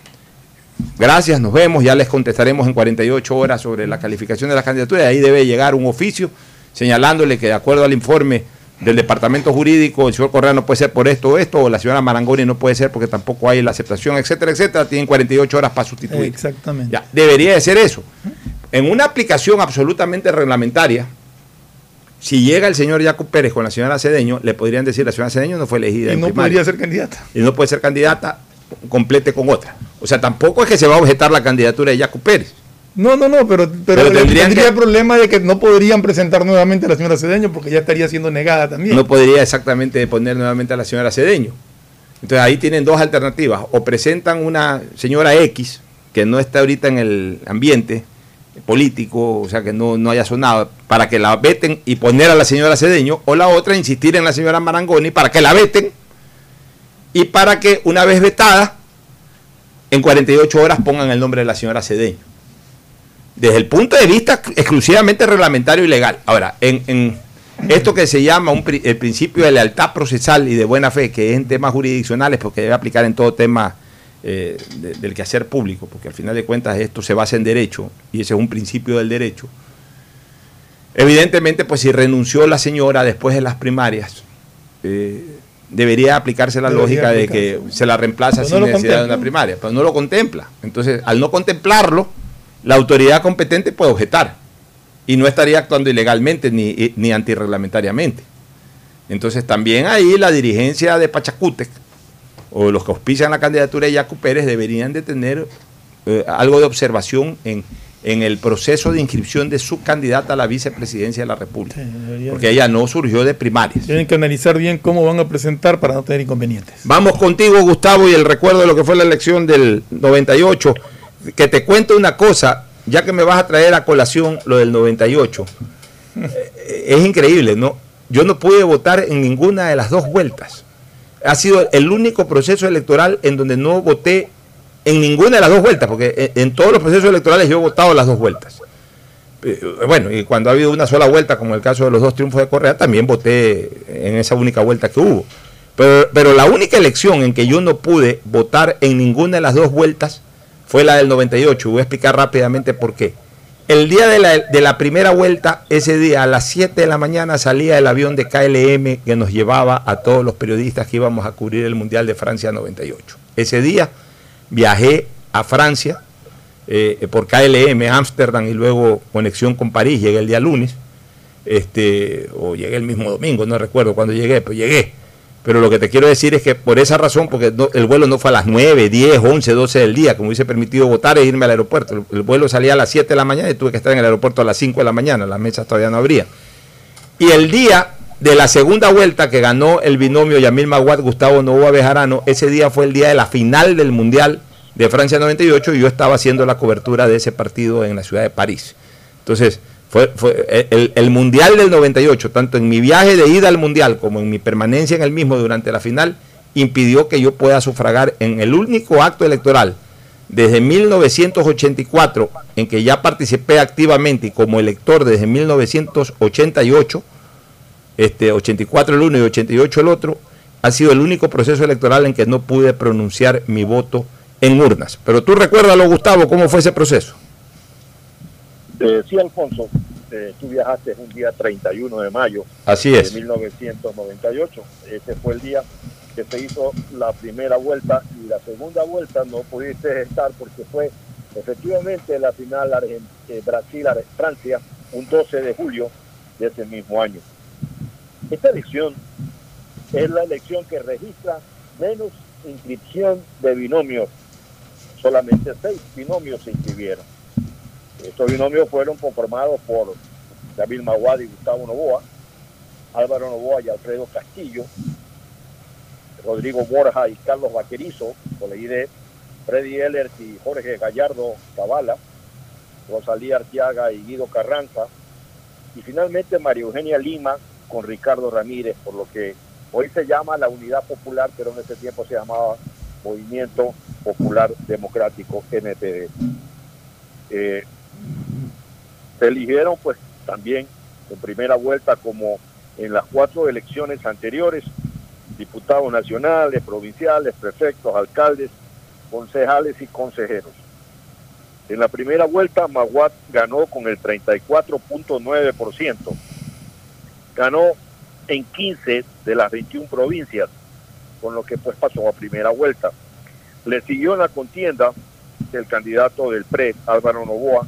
Gracias, nos vemos. Ya les contestaremos en 48 horas sobre la calificación de las candidaturas. Ahí debe llegar un oficio señalándole que de acuerdo al informe del departamento jurídico, el señor Correa no puede ser por esto o esto, o la señora Marangoni no puede ser porque tampoco hay la aceptación, etcétera, etcétera. Tienen 48 horas para sustituir.
Exactamente.
Ya, debería de ser eso. En una aplicación absolutamente reglamentaria, si llega el señor Jacob Pérez con la señora Cedeño, le podrían decir la señora Cedeño no fue elegida
Y no podría ser candidata.
Y no puede ser candidata, complete con otra. O sea, tampoco es que se va a objetar la candidatura de Jacob Pérez.
No, no, no, pero, pero,
Pero tendrían
tendría
que-
el problema de que no podrían presentar nuevamente a la señora Cedeño porque ya estaría siendo negada también.
No podría exactamente poner nuevamente a la señora Cedeño. Entonces ahí tienen dos alternativas. O presentan una señora X, que no está ahorita en el ambiente político, o sea, que no, no haya sonado, para que la veten y poner a la señora Cedeño, o la otra, insistir en la señora Marangoni para que la veten y para que una vez vetada, en 48 horas pongan el nombre de la señora Cedeño. Desde el punto de vista exclusivamente reglamentario y legal. Ahora, en, en esto que se llama un, el principio de lealtad procesal y de buena fe, que es en temas jurisdiccionales, porque debe aplicar en todo tema eh, de, del quehacer público, porque al final de cuentas esto se basa en derecho y ese es un principio del derecho. Evidentemente, pues si renunció la señora después de las primarias, eh, debería aplicarse la
Debería
lógica de que se la reemplaza sin necesidad de una primaria, pero no lo contempla. Entonces, al no contemplarlo, la autoridad competente puede objetar y no estaría actuando ilegalmente ni, ni antirreglamentariamente. Entonces, también ahí la dirigencia de Pachacútec o los que auspician la candidatura de Yacu Pérez deberían de tener eh, algo de observación en, en el proceso de inscripción de su candidata a la vicepresidencia de la República. Porque ella no surgió de primarias.
Tienen que analizar bien cómo van a presentar para no tener inconvenientes.
Vamos contigo, Gustavo, y el recuerdo de lo que fue la elección del 98. Que te cuente una cosa, ya que me vas a traer a colación lo del 98. Eh, Es increíble, ¿no? Yo no pude votar en ninguna de las dos vueltas. Ha sido el único proceso electoral en donde no voté en ninguna de las dos vueltas, porque en en todos los procesos electorales yo he votado las dos vueltas. Eh, Bueno, y cuando ha habido una sola vuelta, como el caso de los dos triunfos de Correa, también voté en esa única vuelta que hubo. Pero, pero la única elección en que yo no pude votar en ninguna de las dos vueltas fue la del 98. Voy a explicar rápidamente por qué. El día de la, de la primera vuelta, ese día a las 7 de la mañana salía el avión de KLM que nos llevaba a todos los periodistas que íbamos a cubrir el Mundial de Francia 98. Ese día viajé a Francia eh, por KLM, Ámsterdam y luego conexión con París. Llegué el día lunes, este, o llegué el mismo domingo, no recuerdo cuándo llegué, pero llegué. Pero lo que te quiero decir es que por esa razón, porque el vuelo no fue a las 9, 10, 11, 12 del día, como hubiese permitido votar e irme al aeropuerto. El, el vuelo salía a las 7 de la mañana y tuve que estar en el aeropuerto a las 5 de la mañana, las mesas todavía no habría. Y el día de la segunda vuelta que ganó el binomio Yamil Maguad, Gustavo Novoa Bejarano, ese día fue el día de la final del Mundial de Francia 98 y yo estaba haciendo la cobertura de ese partido en la ciudad de París. Entonces, fue, fue el, el Mundial del 98, tanto en mi viaje de ida al Mundial como en mi permanencia en el mismo durante la final, impidió que yo pueda sufragar en el único acto electoral desde 1984, en que ya participé activamente y como elector desde 1988, este, 84 el uno y 88 el otro, ha sido el único proceso electoral en que no pude pronunciar mi voto en urnas. Pero tú recuérdalo, Gustavo, ¿cómo fue ese proceso?
Eh, sí, Alfonso, eh, tú viajaste un día 31 de mayo
Así es.
de 1998. Ese fue el día que se hizo la primera vuelta y la segunda vuelta no pudiste estar porque fue efectivamente la final eh, Brasil-Francia un 12 de julio de ese mismo año. Esta elección es la elección que registra menos inscripción de binomios. Solamente seis binomios se inscribieron. Estos binomios fueron conformados por David Maguad y Gustavo Novoa, Álvaro Novoa y Alfredo Castillo, Rodrigo Borja y Carlos Vaquerizo, por la ID, Freddy Ellert y Jorge Gallardo Zavala, Rosalía Arteaga y Guido Carranza, y finalmente María Eugenia Lima con Ricardo Ramírez, por lo que hoy se llama la Unidad Popular, pero en ese tiempo se llamaba Movimiento Popular Democrático, MPD. Eh, se eligieron pues también en primera vuelta como en las cuatro elecciones anteriores, diputados nacionales, provinciales, prefectos, alcaldes, concejales y consejeros. En la primera vuelta, Maguat ganó con el 34.9%. Ganó en 15 de las 21 provincias, con lo que pues pasó a primera vuelta. Le siguió en la contienda el candidato del PRE, Álvaro Novoa,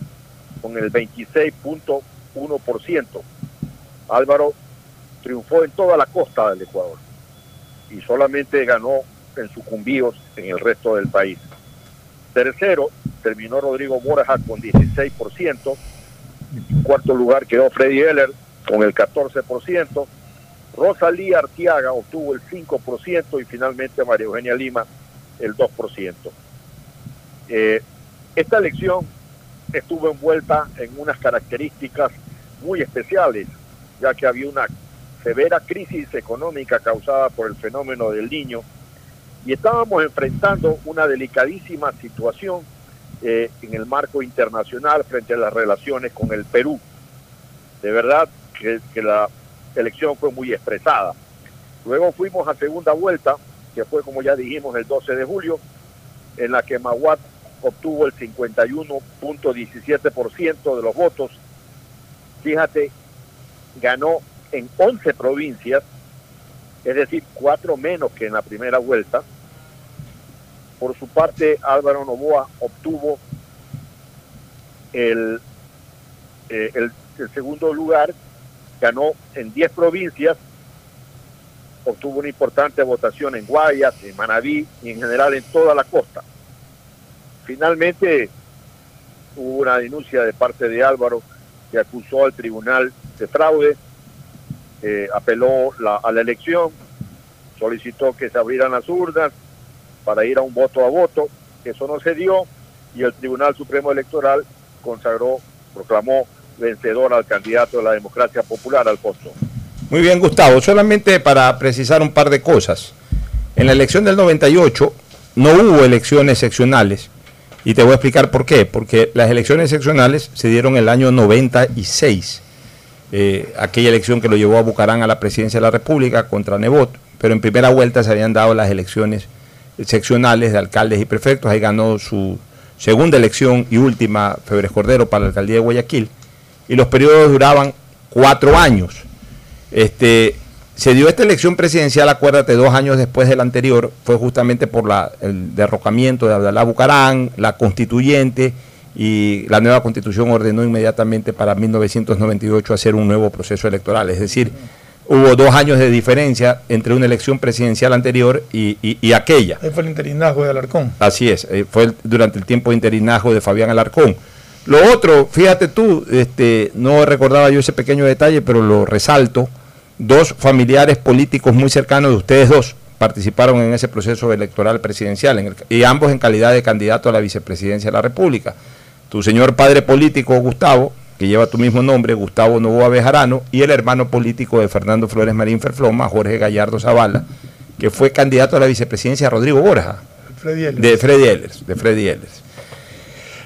con el 26.1%. Álvaro triunfó en toda la costa del Ecuador y solamente ganó en sucumbíos en el resto del país. Tercero, terminó Rodrigo Borja con 16%. En cuarto lugar quedó Freddy Heller con el 14%. Rosalía Artiaga obtuvo el 5% y finalmente María Eugenia Lima el 2%. Eh, Esta elección estuvo envuelta en unas características muy especiales, ya que había una severa crisis económica causada por el fenómeno del niño y estábamos enfrentando una delicadísima situación eh, en el marco internacional frente a las relaciones con el Perú. De verdad que, que la elección fue muy expresada. Luego fuimos a segunda vuelta, que fue como ya dijimos el 12 de julio, en la que Maguat obtuvo el 51.17% de los votos. Fíjate, ganó en 11 provincias, es decir, cuatro menos que en la primera vuelta. Por su parte, Álvaro Novoa obtuvo el, eh, el, el segundo lugar, ganó en 10 provincias, obtuvo una importante votación en Guayas, en Manabí y en general en toda la costa. Finalmente hubo una denuncia de parte de Álvaro que acusó al tribunal de fraude, eh, apeló a la elección, solicitó que se abrieran las urnas para ir a un voto a voto, eso no se dio y el Tribunal Supremo Electoral consagró, proclamó vencedor al candidato de la democracia popular, Alfonso.
Muy bien, Gustavo. Solamente para precisar un par de cosas. En la elección del 98 no hubo elecciones seccionales. Y te voy a explicar por qué. Porque las elecciones seccionales se dieron el año 96. Eh, aquella elección que lo llevó a Bucarán a la presidencia de la República contra Nebot. Pero en primera vuelta se habían dado las elecciones seccionales de alcaldes y prefectos. Ahí ganó su segunda elección y última Febres Cordero para la alcaldía de Guayaquil. Y los periodos duraban cuatro años. Este, se dio esta elección presidencial, acuérdate, dos años después del anterior, fue justamente por la, el derrocamiento de Abdalá Bucarán, la constituyente, y la nueva constitución ordenó inmediatamente para 1998 hacer un nuevo proceso electoral. Es decir, hubo dos años de diferencia entre una elección presidencial anterior y, y- y aquella.
Ahí fue el interinazgo de Alarcón.
Así es, eh, fue el- durante el tiempo de interinazgo de Fabián Alarcón. Lo otro, fíjate tú, este, no recordaba yo ese pequeño detalle, pero lo resalto. Dos familiares políticos muy cercanos de ustedes dos participaron en ese proceso electoral presidencial, en el- y ambos en calidad de candidato a la vicepresidencia de la República. Tu señor padre político, Gustavo, que lleva tu mismo nombre, Gustavo Novoa Bejarano, y el hermano político de Fernando Flores Marín Ferfloma, Jorge Gallardo Zavala, que fue candidato a la vicepresidencia de Rodrigo Borja.
Freddy Ehlers.
De Freddy Ehlers, de Freddy Ehlers.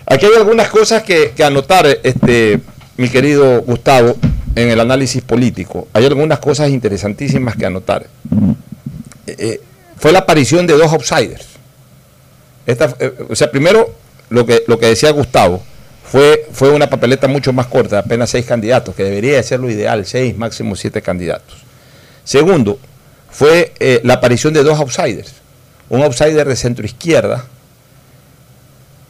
Aquí hay algunas cosas que, que anotar, este, mi querido Gustavo, en el análisis político. Hay algunas cosas interesantísimas que anotar. Eh, eh, fue la aparición de dos outsiders. Esta, eh, o sea, primero, lo que, lo que decía Gustavo, fue, fue una papeleta mucho más corta, apenas seis candidatos, que debería de ser lo ideal, seis, máximo siete candidatos. Segundo, fue la aparición de dos outsiders. Un outsider de centro izquierda,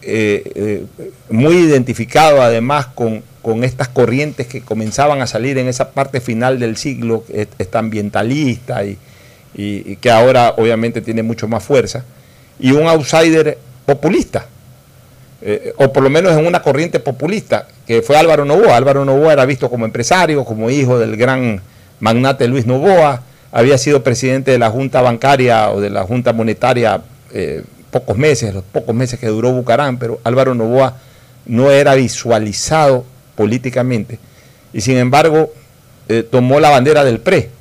eh, eh, muy identificado además con, con estas corrientes que comenzaban a salir en esa parte final del siglo, esta ambientalista y, que ahora obviamente tiene mucho más fuerza, y un outsider populista, eh, o por lo menos en una corriente populista, que fue Álvaro Novoa. Álvaro Novoa era visto como empresario, como hijo del gran magnate Luis Novoa, había sido presidente de la Junta Bancaria o de la Junta Monetaria pocos meses, los pocos meses que duró Bucarán, pero Álvaro Novoa no era visualizado políticamente. Y sin embargo eh, tomó la bandera del PRE,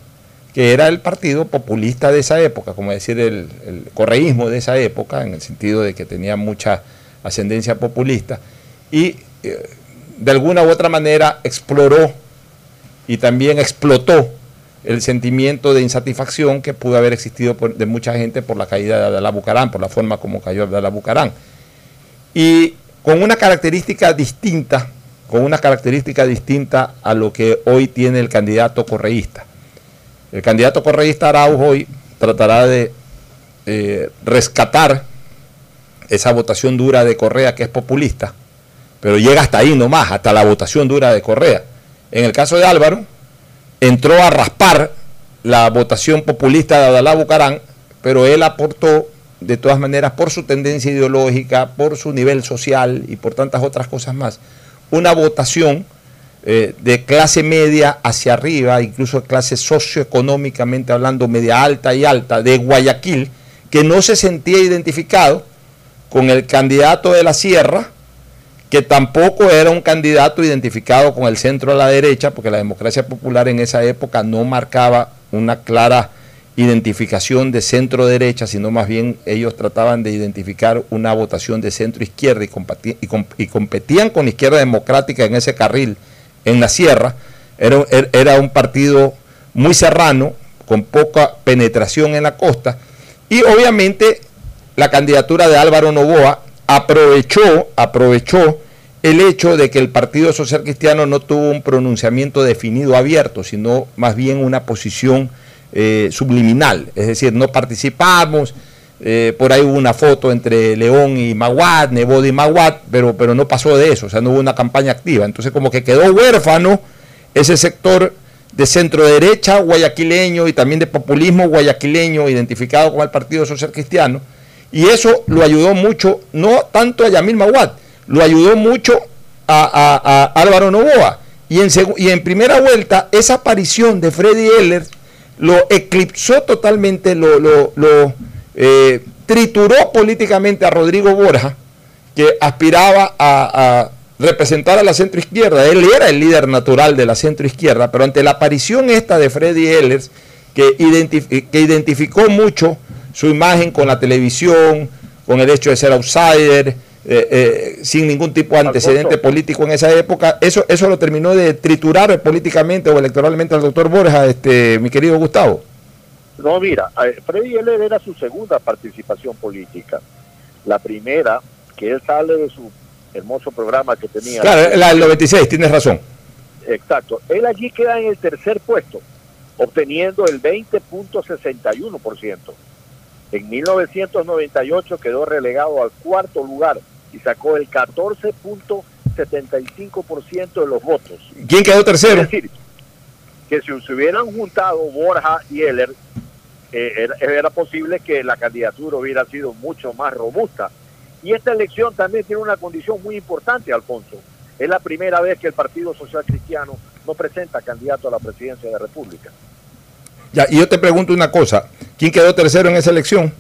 que era el partido populista de esa época, como decir el, correísmo de esa época, en el sentido de que tenía mucha ascendencia populista, y eh, de alguna u otra manera exploró y también explotó el sentimiento de insatisfacción que pudo haber existido de mucha gente por la caída de Abdalá Bucarán, por la forma como cayó Abdalá Bucarán. Y con una característica distinta, con una característica distinta a lo que hoy tiene el candidato correísta. El candidato correísta Araujo hoy tratará de eh, rescatar esa votación dura de Correa que es populista, pero llega hasta ahí nomás, hasta la votación dura de Correa. En el caso de Álvaro, entró a raspar la votación populista de Adalá Bucarán, pero él aportó, de todas maneras, por su tendencia ideológica, por su nivel social y por tantas otras cosas más, una votación eh, de clase media hacia arriba, incluso clase socioeconómicamente hablando, media alta y alta, de Guayaquil, que no se sentía identificado con el candidato de la sierra que tampoco era un candidato identificado con el centro a la derecha, porque la democracia popular en esa época no marcaba una clara identificación de centro derecha, sino más bien ellos trataban de identificar una votación de centro izquierda y, compati- y com- y competían con izquierda democrática en ese carril en la sierra. Era, er- era un partido muy serrano, con poca penetración en la costa, y obviamente la candidatura de Álvaro Novoa aprovechó, aprovechó el hecho de que el Partido Social Cristiano no tuvo un pronunciamiento definido abierto, sino más bien una posición eh, subliminal, es decir, no participamos, eh, por ahí hubo una foto entre León y Maguad, Nebodi y Maguad, pero, pero no pasó de eso, o sea, no hubo una campaña activa, entonces como que quedó huérfano ese sector de centro derecha guayaquileño y también de populismo guayaquileño identificado con el Partido Social Cristiano, y eso lo ayudó mucho, no tanto a Yamil Maguad, lo ayudó mucho a, a- Álvaro Novoa. Y en, y en primera vuelta, esa aparición de Freddy Eller lo eclipsó totalmente, lo, lo- lo, eh, trituró políticamente a Rodrigo Borja, que aspiraba a, representar a la centroizquierda. Él era el líder natural de la centroizquierda, pero ante la aparición esta de Freddy Ehlers, que, que identificó mucho su imagen con la televisión, con el hecho de ser outsider, eh, eh, sin ningún tipo de antecedente político en esa época, eso, eso lo terminó de triturar políticamente o electoralmente al doctor Borja, este, mi querido Gustavo.
No, mira, eh, Freddy Heller era su segunda participación política. La primera, que él sale de su hermoso programa que tenía.
Claro, la del 96, tienes razón.
Exacto. Él allí queda en el tercer puesto, obteniendo el 20.61%. En 1998 quedó relegado al cuarto lugar y sacó el 14.75% de los votos.
¿Quién quedó tercero?
Es decir, que si se hubieran juntado Borja y Heller, eh, era, era posible que la candidatura hubiera sido mucho más robusta. Y esta elección también tiene una condición muy importante, Alfonso. Es la primera vez que el Partido Social Cristiano no presenta candidato a la presidencia de la República.
Ya, y yo te pregunto una cosa, ¿quién quedó tercero en esa elección?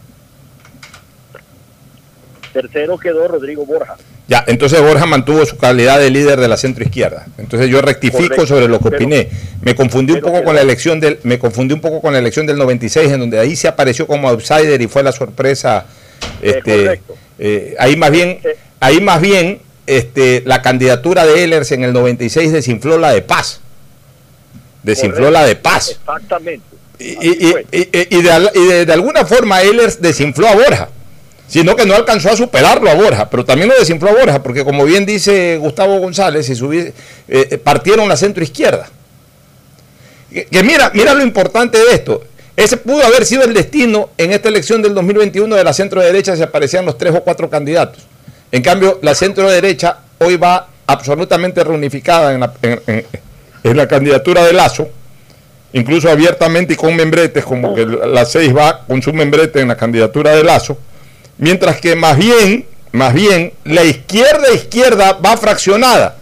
Tercero quedó Rodrigo Borja.
Ya, entonces Borja mantuvo su calidad de líder de la centroizquierda. Entonces yo rectifico
Correcto,
sobre lo que
pero-
opiné. Me confundí un poco con la elección del me confundí un poco con la elección del 96 en donde ahí se apareció como outsider y fue la sorpresa este eh, ahí más bien ahí más bien este la candidatura de Ehlers en el 96 desinfló la de Paz. Desinfló la de Paz.
Exactamente.
Y, y- y- de, y de- de alguna forma Ehlers desinfló a Borja, sino que no alcanzó a superarlo a Borja, pero también lo desinfló a Borja, porque como bien dice Gustavo González, si eh, eh, partieron la centro izquierda. Que, que mira, mira lo importante de esto. Ese pudo haber sido el destino en esta elección del 2021 de la centro derecha si aparecían los tres o cuatro candidatos. En cambio, la centro derecha hoy va absolutamente reunificada en la, en- en- en la candidatura de Lazo, incluso abiertamente y con membretes, como que la 6 va con su membrete en la candidatura de Lazo, mientras que más bien, más bien, la izquierda izquierda va fraccionada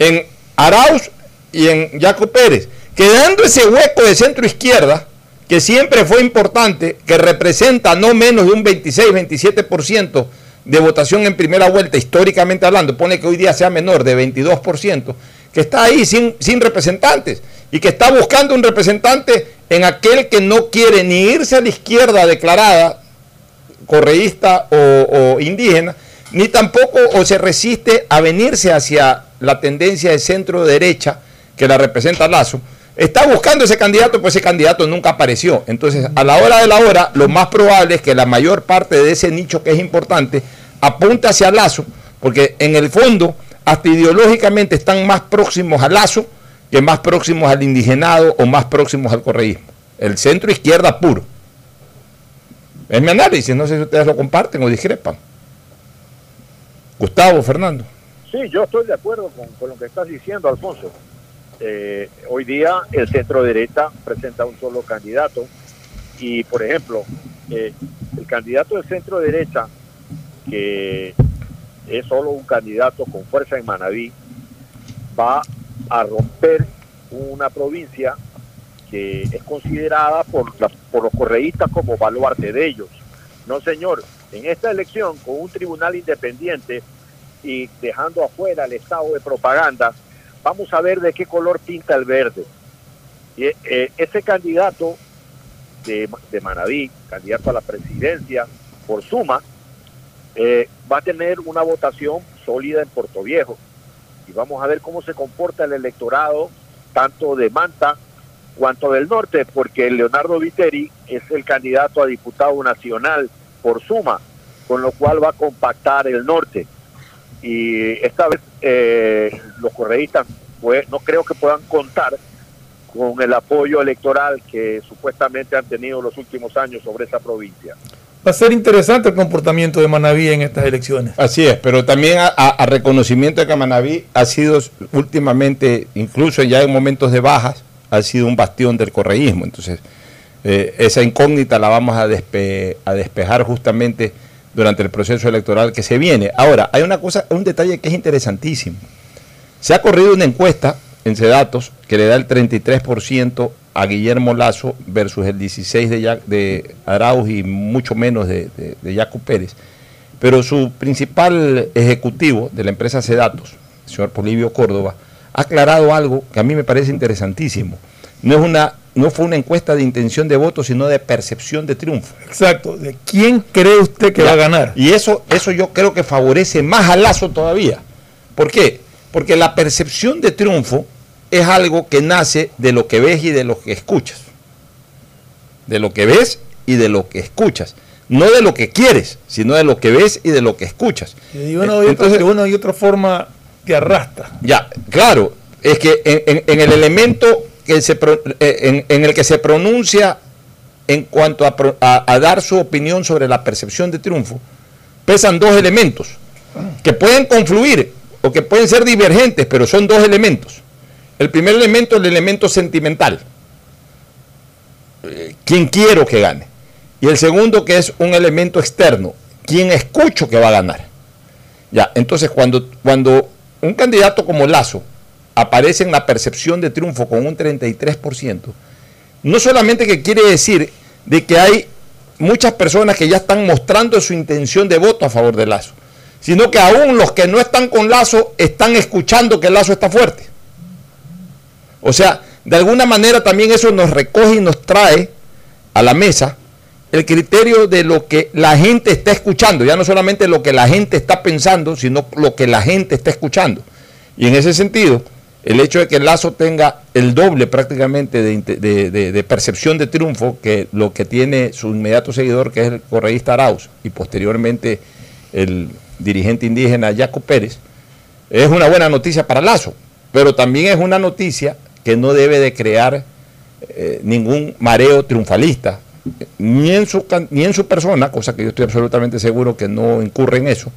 en Arauz y en Jaco Pérez, quedando ese hueco de centro izquierda que siempre fue importante, que representa no menos de un 26-27% de votación en primera vuelta, históricamente hablando, pone que hoy día sea menor de 22%, está ahí sin, sin representantes y que está buscando un representante en aquel que no quiere ni irse a la izquierda declarada, correísta o, o indígena, ni tampoco o se resiste a venirse hacia la tendencia de centro derecha que la representa Lazo. Está buscando ese candidato, pues ese candidato nunca apareció. Entonces, a la hora de la hora, lo más probable es que la mayor parte de ese nicho que es importante apunte hacia Lazo, porque en el fondo, hasta ideológicamente están más próximos a Lazo que más próximos al indigenado o más próximos al correísmo. El centro izquierda puro. Es mi análisis, no sé si ustedes lo comparten o discrepan. Gustavo, Fernando.
Sí, yo estoy de acuerdo con, con lo que estás diciendo, Alfonso. Eh, hoy día el centro derecha presenta un solo candidato y, por ejemplo, eh, el candidato del centro derecha, que es solo un candidato con fuerza en Manabí, va a romper una provincia que es considerada por, la- por los correístas como baluarte de ellos. No, señor, en esta elección, con un tribunal independiente, y dejando afuera el estado de propaganda, vamos a ver de qué color pinta el verde. Y, eh, ese candidato de, de candidato a la presidencia por suma, eh, va a tener una votación sólida en Puerto Viejo. Y vamos a ver cómo se comporta el electorado, tanto de Manta cuanto del norte, porque Leonardo Viteri es el candidato a diputado nacional por suma, con lo cual va a compactar el norte. Y esta vez eh, los correístas no creo que puedan contar con el apoyo electoral que supuestamente han tenido los últimos años sobre esa provincia.
Va a ser interesante el comportamiento de Manaví en estas elecciones.
Así es, pero también a, reconocimiento de que Manaví ha sido últimamente, incluso ya en momentos de bajas, ha sido un bastión del correísmo. Entonces, eh, esa incógnita la vamos a, a despejar justamente durante el proceso electoral que se viene. Ahora, hay una cosa, un detalle que es interesantísimo. Se ha corrido una encuesta en Cedatos que le da el 33% a Guillermo Lazo versus el 16% de, de Arauz y mucho menos de, de, de Yacu Pérez. Pero su principal ejecutivo de la empresa Cedatos, el señor Polivio Córdoba, ha aclarado algo que a mí me parece interesantísimo. No, es una, no fue una encuesta de intención de voto, sino de percepción de triunfo.
Exacto. ¿De quién cree usted que
Ya.
va a ganar?
Y eso, eso yo creo que favorece más a Lazo todavía. ¿Por qué? Porque la percepción de triunfo es algo que nace de lo que ves y de lo que escuchas. De lo que ves y de lo que escuchas. No de lo que quieres, sino de lo que ves y de lo que escuchas.
Y de una, y otra,
Entonces-
de una y otra forma te arrastra.
Ya, claro, es que en, en- en el elemento que se eh, en, en el que se pronuncia en cuanto a, a- a dar su opinión sobre la percepción de triunfo, pesan dos elementos que pueden confluir o que pueden ser divergentes, pero son dos elementos. El primer elemento es el elemento sentimental. Eh, ¿Quién quiero que gane? Y el segundo que es un elemento externo. ¿Quién escucho que va a ganar? Ya, entonces cuando, cuando un candidato como Lazo aparece en la percepción de triunfo con un 33%, no solamente que quiere decir de que hay muchas personas que ya están mostrando su intención de voto a favor de Lazo, sino que aún los que no están con Lazo están escuchando que Lazo está fuerte. O sea, de alguna manera también eso nos recoge y nos trae a la mesa el criterio de lo que la gente está escuchando, ya no solamente lo que la gente está pensando, sino lo que la gente está escuchando. Y en ese sentido, el hecho de que Lazo tenga el doble prácticamente de, percepción de triunfo que lo que tiene su inmediato seguidor, que es el correísta Arauz, y posteriormente el dirigente indígena Jaco Pérez, es una buena noticia para Lazo, pero también es una noticia que no debe de crear eh, ningún mareo triunfalista, ni en, su, ni en su persona, cosa que yo estoy absolutamente seguro que no incurre en eso,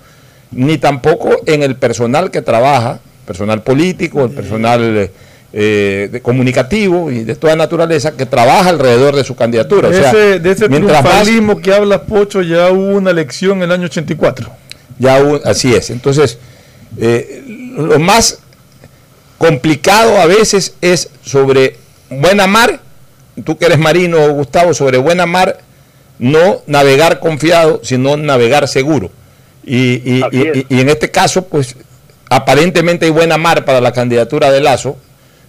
ni tampoco en el personal que trabaja, personal político, el personal eh, de comunicativo y de toda naturaleza que trabaja alrededor de su candidatura. O
de,
sea,
ese, de ese
mientras más-
triunfalismo que habla Pocho, ya hubo una elección en el año 84.
Ya hubo- así es. Entonces, eh, lo más complicado a veces es sobre buena mar, tú que eres marino, Gustavo, sobre buena mar, no navegar confiado, sino navegar seguro. Y, y- y en este caso, pues, aparentemente hay buena mar para la candidatura de Lazo.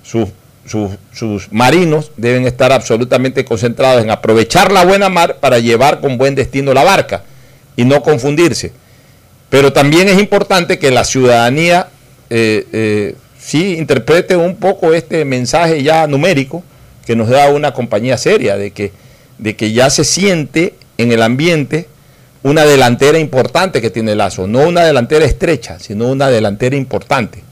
Sus, sus- sus marinos deben estar absolutamente concentrados en aprovechar la buena mar para llevar con buen destino la barca y no confundirse. Pero también es importante que la ciudadanía eh, eh, sí interprete un poco este mensaje ya numérico que nos da una compañía seria, de que, de que ya se siente en el ambiente una delantera importante que tiene Lazo, no una delantera estrecha, sino una delantera importante.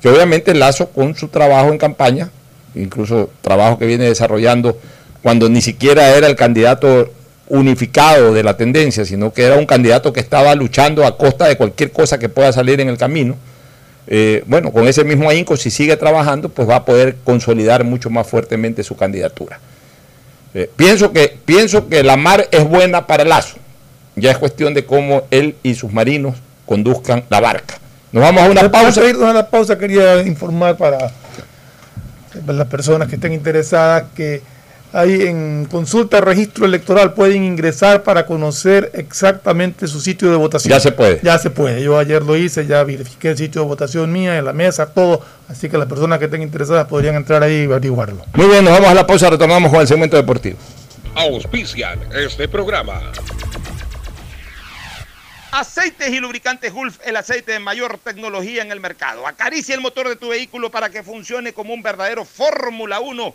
Que obviamente Lazo con su trabajo en campaña, incluso trabajo que viene desarrollando cuando ni siquiera era el candidato unificado de la tendencia, sino que era un candidato que estaba luchando a costa de cualquier cosa que pueda salir en el camino. Eh, bueno, con ese mismo ahínco, si sigue trabajando, pues va a poder consolidar mucho más fuertemente su candidatura. Eh, pienso, que, pienso que la mar es buena para Lazo. Ya es cuestión de cómo él y sus marinos conduzcan la barca. Nos vamos a una
Antes
pausa.
de irnos a la pausa, quería informar para las personas que estén interesadas que ahí en consulta registro electoral pueden ingresar para conocer exactamente su sitio de votación.
Ya se puede.
Ya se puede. Yo ayer lo hice, ya verifiqué el sitio de votación mía, en la mesa, todo. Así que las personas que estén interesadas podrían entrar ahí y averiguarlo.
Muy bien, nos vamos a la pausa, retornamos con el segmento deportivo.
Auspician este programa.
Aceites y lubricantes Gulf, el aceite de mayor tecnología en el mercado. Acaricia el motor de tu vehículo para que funcione como un verdadero Fórmula 1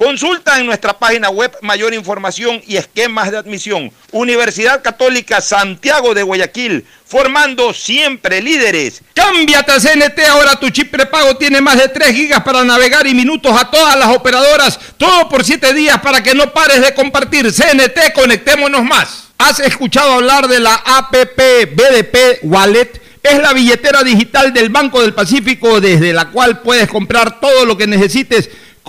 Consulta en nuestra página web mayor información y esquemas de admisión. Universidad Católica Santiago de Guayaquil, formando siempre líderes. Cámbiate a CNT, ahora tu chip prepago tiene más de 3 gigas para navegar y minutos a todas las operadoras, todo por 7 días para que no pares de compartir. CNT, conectémonos más. ¿Has escuchado hablar de la APP BDP Wallet? Es la billetera digital del Banco del Pacífico desde la cual puedes comprar todo lo que necesites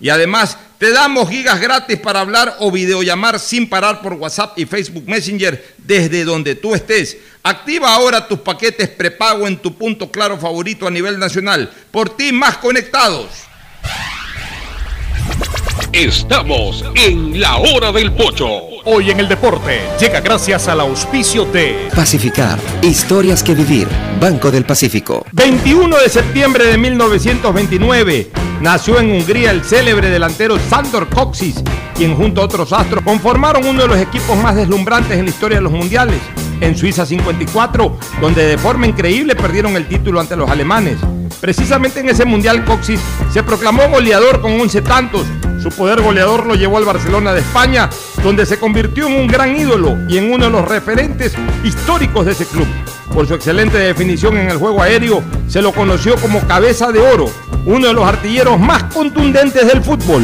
Y además te damos gigas gratis para hablar o videollamar sin parar por WhatsApp y Facebook Messenger desde donde tú estés. Activa ahora tus paquetes prepago en tu punto claro favorito a nivel nacional. Por ti más conectados.
Estamos en la hora del pocho.
Hoy en el deporte llega gracias al auspicio de
Pacificar, historias que vivir, Banco del Pacífico.
21 de septiembre de 1929 nació en Hungría el célebre delantero Sandor Coxis, quien junto a otros astros conformaron uno de los equipos más deslumbrantes en la historia de los mundiales. En Suiza 54, donde de forma increíble perdieron el título ante los alemanes. Precisamente en ese mundial Coxis se proclamó goleador con 11 tantos. Su poder goleador lo llevó al Barcelona de España, donde se convirtió en un gran ídolo y en uno de los referentes históricos de ese club. Por su excelente definición en el juego aéreo, se lo conoció como cabeza de oro, uno de los artilleros más contundentes del fútbol.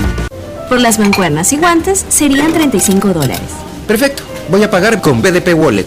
Por las mancuernas y guantes serían 35 dólares.
Perfecto, voy a pagar con BDP Wallet.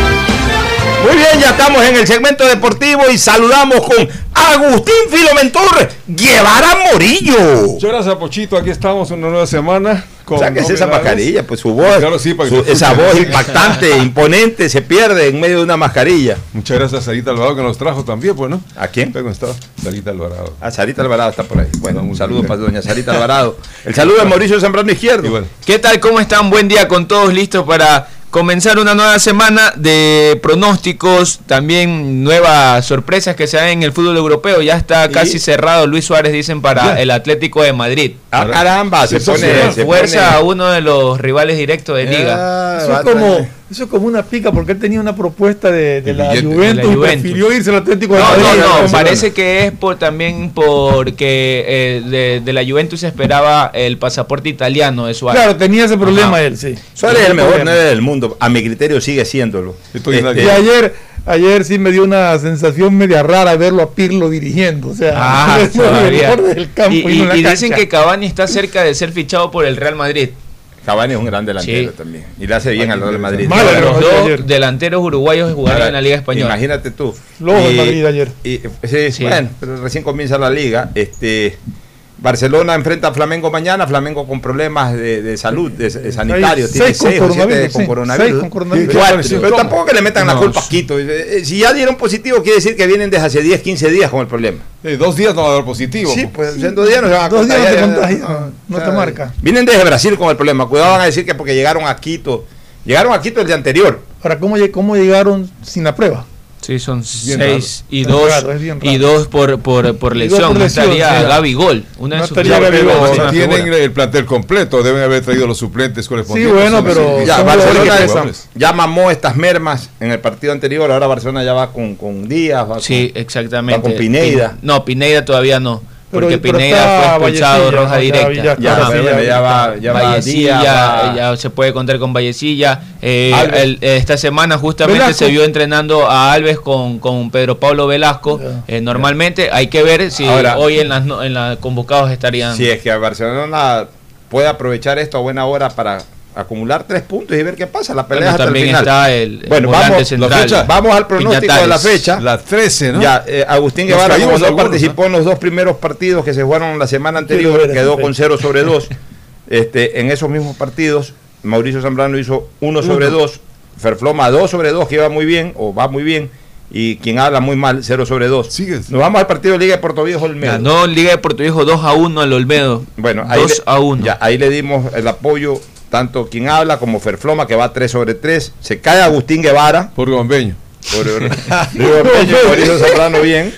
Bien, ya estamos en el segmento deportivo y saludamos con Agustín Filomentor Guevara Morillo.
Muchas gracias, Pochito. Aquí estamos una nueva semana. Con
Sáquese esa mascarilla, pues su voz,
Claro, sí, para que
su-
se
esa voz impactante, imponente, se pierde en medio de una mascarilla.
Muchas gracias a Sarita Alvarado que nos trajo también, pues, ¿no?
¿A quién?
Sarita Alvarado.
Ah, Sarita Alvarado está por ahí. Bueno, un saludo para doña Sarita Alvarado. El saludo de Mauricio Zambrano Izquierdo.
¿Qué tal? ¿Cómo están? Buen día con todos listos para comenzar una nueva semana de pronósticos, también nuevas sorpresas que se dan en el fútbol europeo. Ya está casi cerrado Luis Suárez, dicen, para
Ya.
el Atlético de Madrid.
Ah, caramba, se pone- se
fuerza
pone-
a uno de los rivales directos de liga.
Eso es, como, eso es como una pica porque él tenía una propuesta de, de la
billete.
Juventus
De la
y prefirió irse al Atlético de
No,
Madrid.
no, no, parece que es por también porque eh, de, de la Juventus se esperaba el pasaporte italiano de Suárez.
Claro, tenía ese problema
Ajá.
él, sí.
Suárez es el mejor
Problema.
9 del mundo. A mi criterio sigue siéndolo. Este,
Y ayer, ayer sí me dio una sensación media rara verlo a Pirlo dirigiendo. O sea,
Ah,
del campo
y,
y,
y-
no en la
y dicen que Cavani está cerca de ser fichado por el Real Madrid.
Cavani es un gran delantero
Sí.
también. Y le hace bien al Real Madrid.
Malo, los dos delanteros uruguayos jugaron en la Liga Española.
Imagínate tú.
El
Y-
Madrid ayer.
y- sí,
Sí.
Bueno, pero recién comienza la liga. Este,
Barcelona enfrenta a Flamengo mañana, Flamengo con problemas de, de salud, de, de sanitarios,
Seis-
tiene
seis con
seis o siete
coronavirus,
con
sí.
coronavirus.
Seis con coronavirus.
Cuatro,
¿Qué- qué
pero tampoco que le metan la culpa a. Quito. Eh, eh, Si ya dieron positivo, quiere decir que vienen desde hace 10, 15 días con el problema.
Dos días no va a dar positivo.
Sí, pues en dos días no se van a
Dos días no te no, no marca.
Vienen desde Brasil con el problema. Cuidado, van a decir que porque llegaron a Quito. Llegaron a Quito el día anterior.
Ahora, ¿cómo, cómo llegaron sin la prueba?
Sí, son
Bien
seis y
Es
dos
raro, es bien
y
raro.
dos por por, por
Y dos
lesión.
por
No
lesión,
estaría
sí.
Gaby Gol. Una
No
de sus
estaría Gaby Gol,
tienen el plantel completo, deben haber traído los suplentes correspondientes.
bueno,
Son
pero-.
Ya, Barcelona esa- ya mamó estas mermas en el partido anterior. Ahora Barcelona ya va con, con Díaz. Va
Sí,
con-
exactamente.
Va con Pineda.
Pin- No, Pineda todavía no. Porque
pero
Pineda fue expulsado roja directa.
ya
va, ya va
Vallecilla,
va-
ya se puede contar con Vallecilla. Eh, el- esta semana justamente
Velasco.
se vio entrenando a Alves con, con Pedro Pablo Velasco. Eh, normalmente hay que ver si
Ahora-
hoy en las en la convocados estarían.
Si es que Barcelona puede aprovechar esto a buena hora para acumular tres puntos y ver qué pasa. La pelea
Bueno,
hasta el
también
final.
está el,
Bueno, vamos,
central.
fecha. vamos al pronóstico de la fecha.
La 13, ¿no?
Ya, eh, Agustín
Nos
Guevara, como no
algunos,
participó en los dos primeros partidos que se jugaron la semana anterior,
esa
quedó con 0 sobre 2. Este, en esos mismos partidos, Mauricio Zambrano hizo 1 sobre 2, Ferfloma 2 sobre 2, que iba muy bien, o va muy bien, y quien habla muy mal, 0 sobre 2.
Sigues.
Nos vamos al partido de Liga de Puerto Viejo Olmedo.
Ganó Liga de Puerto Viejo 2 a 1 al Olmedo.
Bueno, ahí
2
le,
a 1.
ya, ahí le dimos el apoyo, tanto quien habla como Ferfloma, que va 3 sobre 3. Se cae Agustín Guevara.
Por Gombeño.
Por, Mauricio Zambrano bien.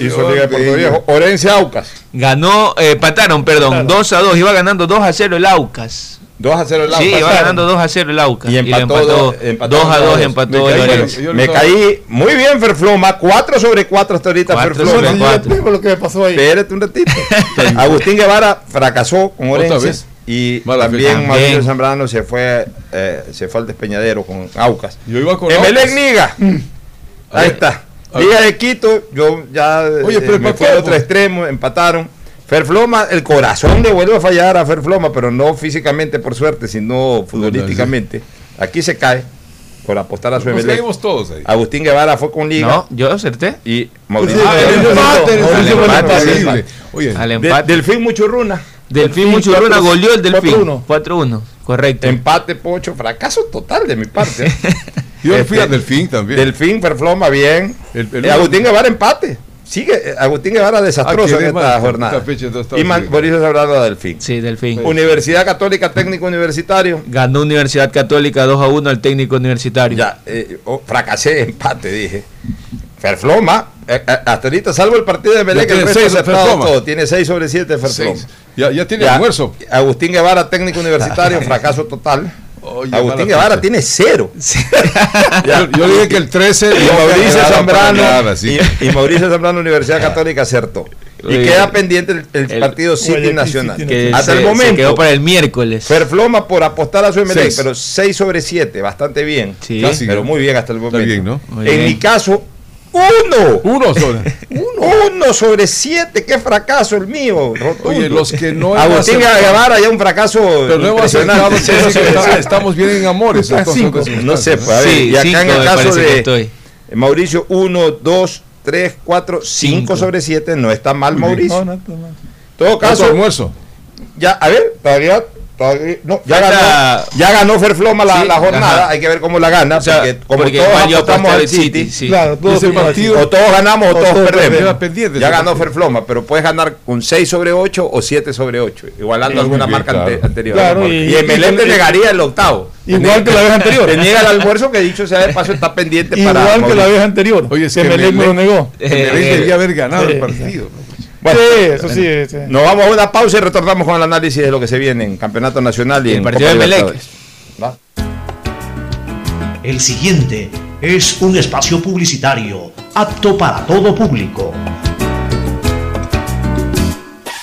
Hizo Liga de Puerto Viejo. Orense Aucas.
Ganó, eh, empataron, perdón, 2 a 2. Iba ganando 2 a 0 el Aucas.
2 a 0 el
Sí,
Aucas.
iba ganando 2 a 0 el Aucas.
Y empató,
empató
dos- empató
2 a 2,
dos.
empató
Me
el
caí,
Me caí muy bien, Ferfloma. 4 sobre 4 hasta ahorita,
Cuatro
Ferfloma.
sobre
Sí,
cuatro.
ya tengo lo que me pasó ahí.
Espérate un ratito. Agustín Guevara fracasó con
Otra
Orense. Y
Mala
también. Mauricio. Zambrano se fue, eh, se fue al despeñadero con Aucas.
Yo iba con
Emelec
Aucas.
Liga.
A
Ahí
ver.
está. Liga de Quito, yo ya
Oye,
eh,
pero
me al otro
pues.
extremo, empataron. Ferfloma, el corazón le vuelve a fallar a Ferfloma, pero no físicamente por suerte, sino futbolísticamente. Aquí se cae por apostar a su
Nos caímos todos ahí.
Agustín Guevara fue con Liga
No, yo acerté.
y Mauricio.
Sí,
Ah,
el
el
empate,
empate,
el
el
empate,
empate,
el
el
Increíble.
empate.
Oye,
Al
De-
empate.
Delfín Muchurruna.
Delfín Muchurruna goleó el Delfín.
4-1.
4-1, correcto.
Empate, Pocho, fracaso total de mi parte. ¿eh?
yo fui
Este,
a Delfín también.
Delfín, Ferfloma, bien.
El- el-
Eh, Agustín Guevara, empate. Sigue, eh, Agustín Guevara desastroso
Ah,
en esta jornada.
fecha,
y Man-. Mauricio Zambrano a Delfín.
Sí, Delfín.
Universidad Católica Técnico Universitario.
Ganó Universidad Católica 2 a 1 al técnico universitario.
Ya, eh, oh, fracasé, empate, dije. Ferfloma, eh, eh, hasta ahorita, salvo el partido de que el
tiene
resto
Ferfloma.
todo. Tiene 6 sobre 7 Ferfloma.
Ya, ya tiene
Ya,
almuerzo.
Agustín Guevara, técnico universitario, fracaso total.
Oye,
Agustín Guevara tiene cero.
Yo, yo dije que el 13
Y Mauricio Zambrano
nada, sí.
y, y Mauricio Zambrano Universidad Católica acertó. Y
Oye,
queda pendiente el, el
el-
partido City Nacional.
Que
Hasta
se,
el momento.
se quedó para el miércoles.
Ferfloma por apostar a su
Seis.
pero 6 sobre 7, bastante bien.
Sí.
Casi.
Pero muy bien hasta el momento.
Bien, ¿no?
En
bien.
mi caso, uno.
Uno sobre.
Uno sobre 7, qué fracaso el mío. rotundo.
Oye, los que no
Agustín Guevara ya un fracaso
Pero no hemos acertado, estamos bien en amores. Entonces, entonces,
No sé, pues, a ver,
Sí,
y acá
cinco
en el caso de. Mauricio, 1, 2, 3, 4, 5
Cinco.
sobre 7, no está mal. Mauricio.
No, no, no, no.
En todo
¿Cuánto
caso,
almuerzo?
ya, a ver, todavía- no, ya ganó, ya ganó Ferfloma la,
Sí,
la jornada,
ajá.
hay que ver cómo la gana,
O sea,
porque como
porque
todos apostamos al City,
sí.
Claro,
partido-
o todos ganamos o,
O
todos
todos
perdemos. Ya ganó. Ferfloma, pero puedes ganar con 6 sobre 8 o 7 sobre 8, igualando
Sí,
alguna
bien,
marca
claro.
ante- anterior.
Claro,
y, te
y-
negaría el octavo.
Igual que la vez anterior.
Te niega el almuerzo que dicho sea de paso está pendiente para
Igual que la vez anterior.
Oye, es
que
que
Melec me lo negó.
Eh, eh,
debía haber ganado el partido.
Bueno,
sí, eso sí. sí.
Nos vamos a una pausa y retornamos con el análisis de lo que se viene en Campeonato Nacional y
El
en
partido
Copa
de.
¿Va?
El siguiente es un espacio publicitario apto para todo público.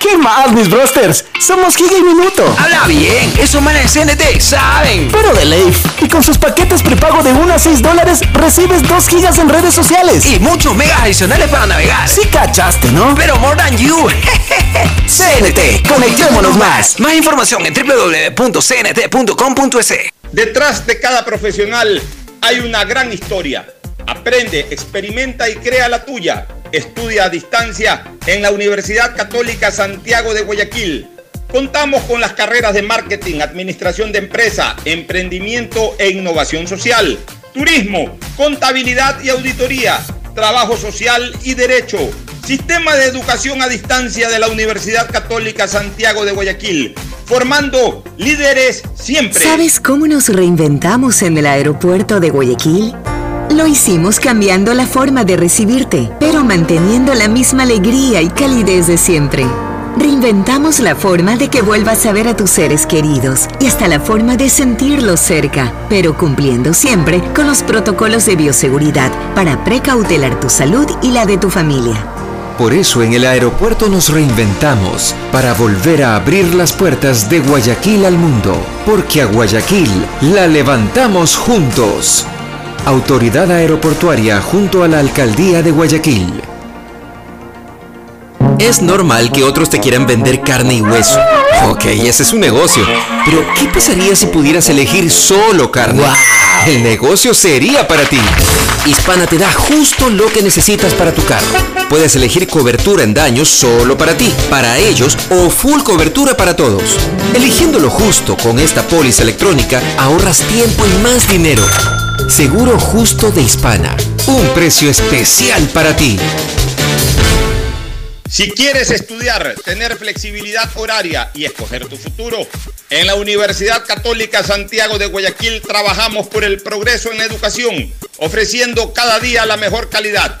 ¿Qué más, mis brosters? Somos Giga y Minuto.
Habla bien, esos manes de CNT saben.
Pero de ley. Y con sus paquetes prepago de 1 a 6 dólares, recibes 2 gigas en redes sociales.
Y muchos megas adicionales para navegar.
Sí cachaste, ¿no?
Pero more than you.
CNT, conectémonos más.
Más información en www.cnt.com.es.
Detrás de cada profesional hay una gran historia. Aprende, experimenta y crea la tuya. Estudia a distancia en la Universidad Católica Santiago de Guayaquil. Contamos con las carreras de marketing, administración de empresa, emprendimiento e innovación social, turismo, contabilidad y auditoría, trabajo social y derecho. Sistema de educación a distancia de la Universidad Católica Santiago de Guayaquil, formando líderes siempre.
¿Sabes cómo nos reinventamos en el aeropuerto de Guayaquil? Lo hicimos cambiando la forma de recibirte, pero manteniendo la misma alegría y calidez de siempre. Reinventamos la forma de que vuelvas a ver a tus seres queridos y hasta la forma de sentirlos cerca, pero cumpliendo siempre con los protocolos de bioseguridad para precautelar tu salud y la de tu familia.
Por eso en el aeropuerto nos reinventamos para volver a abrir las puertas de Guayaquil al mundo, porque a Guayaquil la levantamos juntos. Autoridad Aeroportuaria junto a la Alcaldía de Guayaquil.
Es normal que otros te quieran vender carne y hueso. Ok, ese es un negocio. Pero, ¿qué pasaría si pudieras elegir solo carne? El negocio sería para ti. Hispana te da justo lo que necesitas para tu carro. Puedes elegir cobertura en daños solo para ti, para ellos o full cobertura para todos. Eligiendo lo justo con esta póliza electrónica, ahorras tiempo y más dinero. Seguro justo de Hispana. Un precio especial para ti.
Si quieres estudiar, tener flexibilidad horaria y escoger tu futuro, en la Universidad Católica Santiago de Guayaquil trabajamos por el progreso en la educación, ofreciendo cada día la mejor calidad.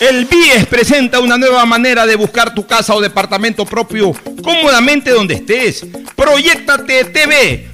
El BIES presenta una nueva manera de buscar tu casa o departamento propio cómodamente donde estés. Proyectate TV,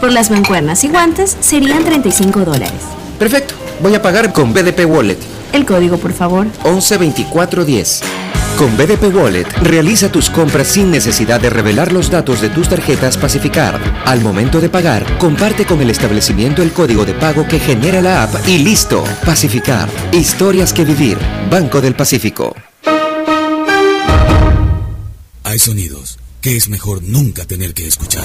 Por las mancuernas y guantes serían 35 dólares.
Perfecto, voy a pagar con BDP Wallet.
El código, por favor.
112410. Con BDP Wallet, realiza tus compras sin necesidad de revelar los datos de tus tarjetas Pacificar. Al momento de pagar, comparte con el establecimiento el código de pago que genera la app y listo. Pacificar. Historias que vivir. Banco del Pacífico.
Hay sonidos que es mejor nunca tener que escuchar.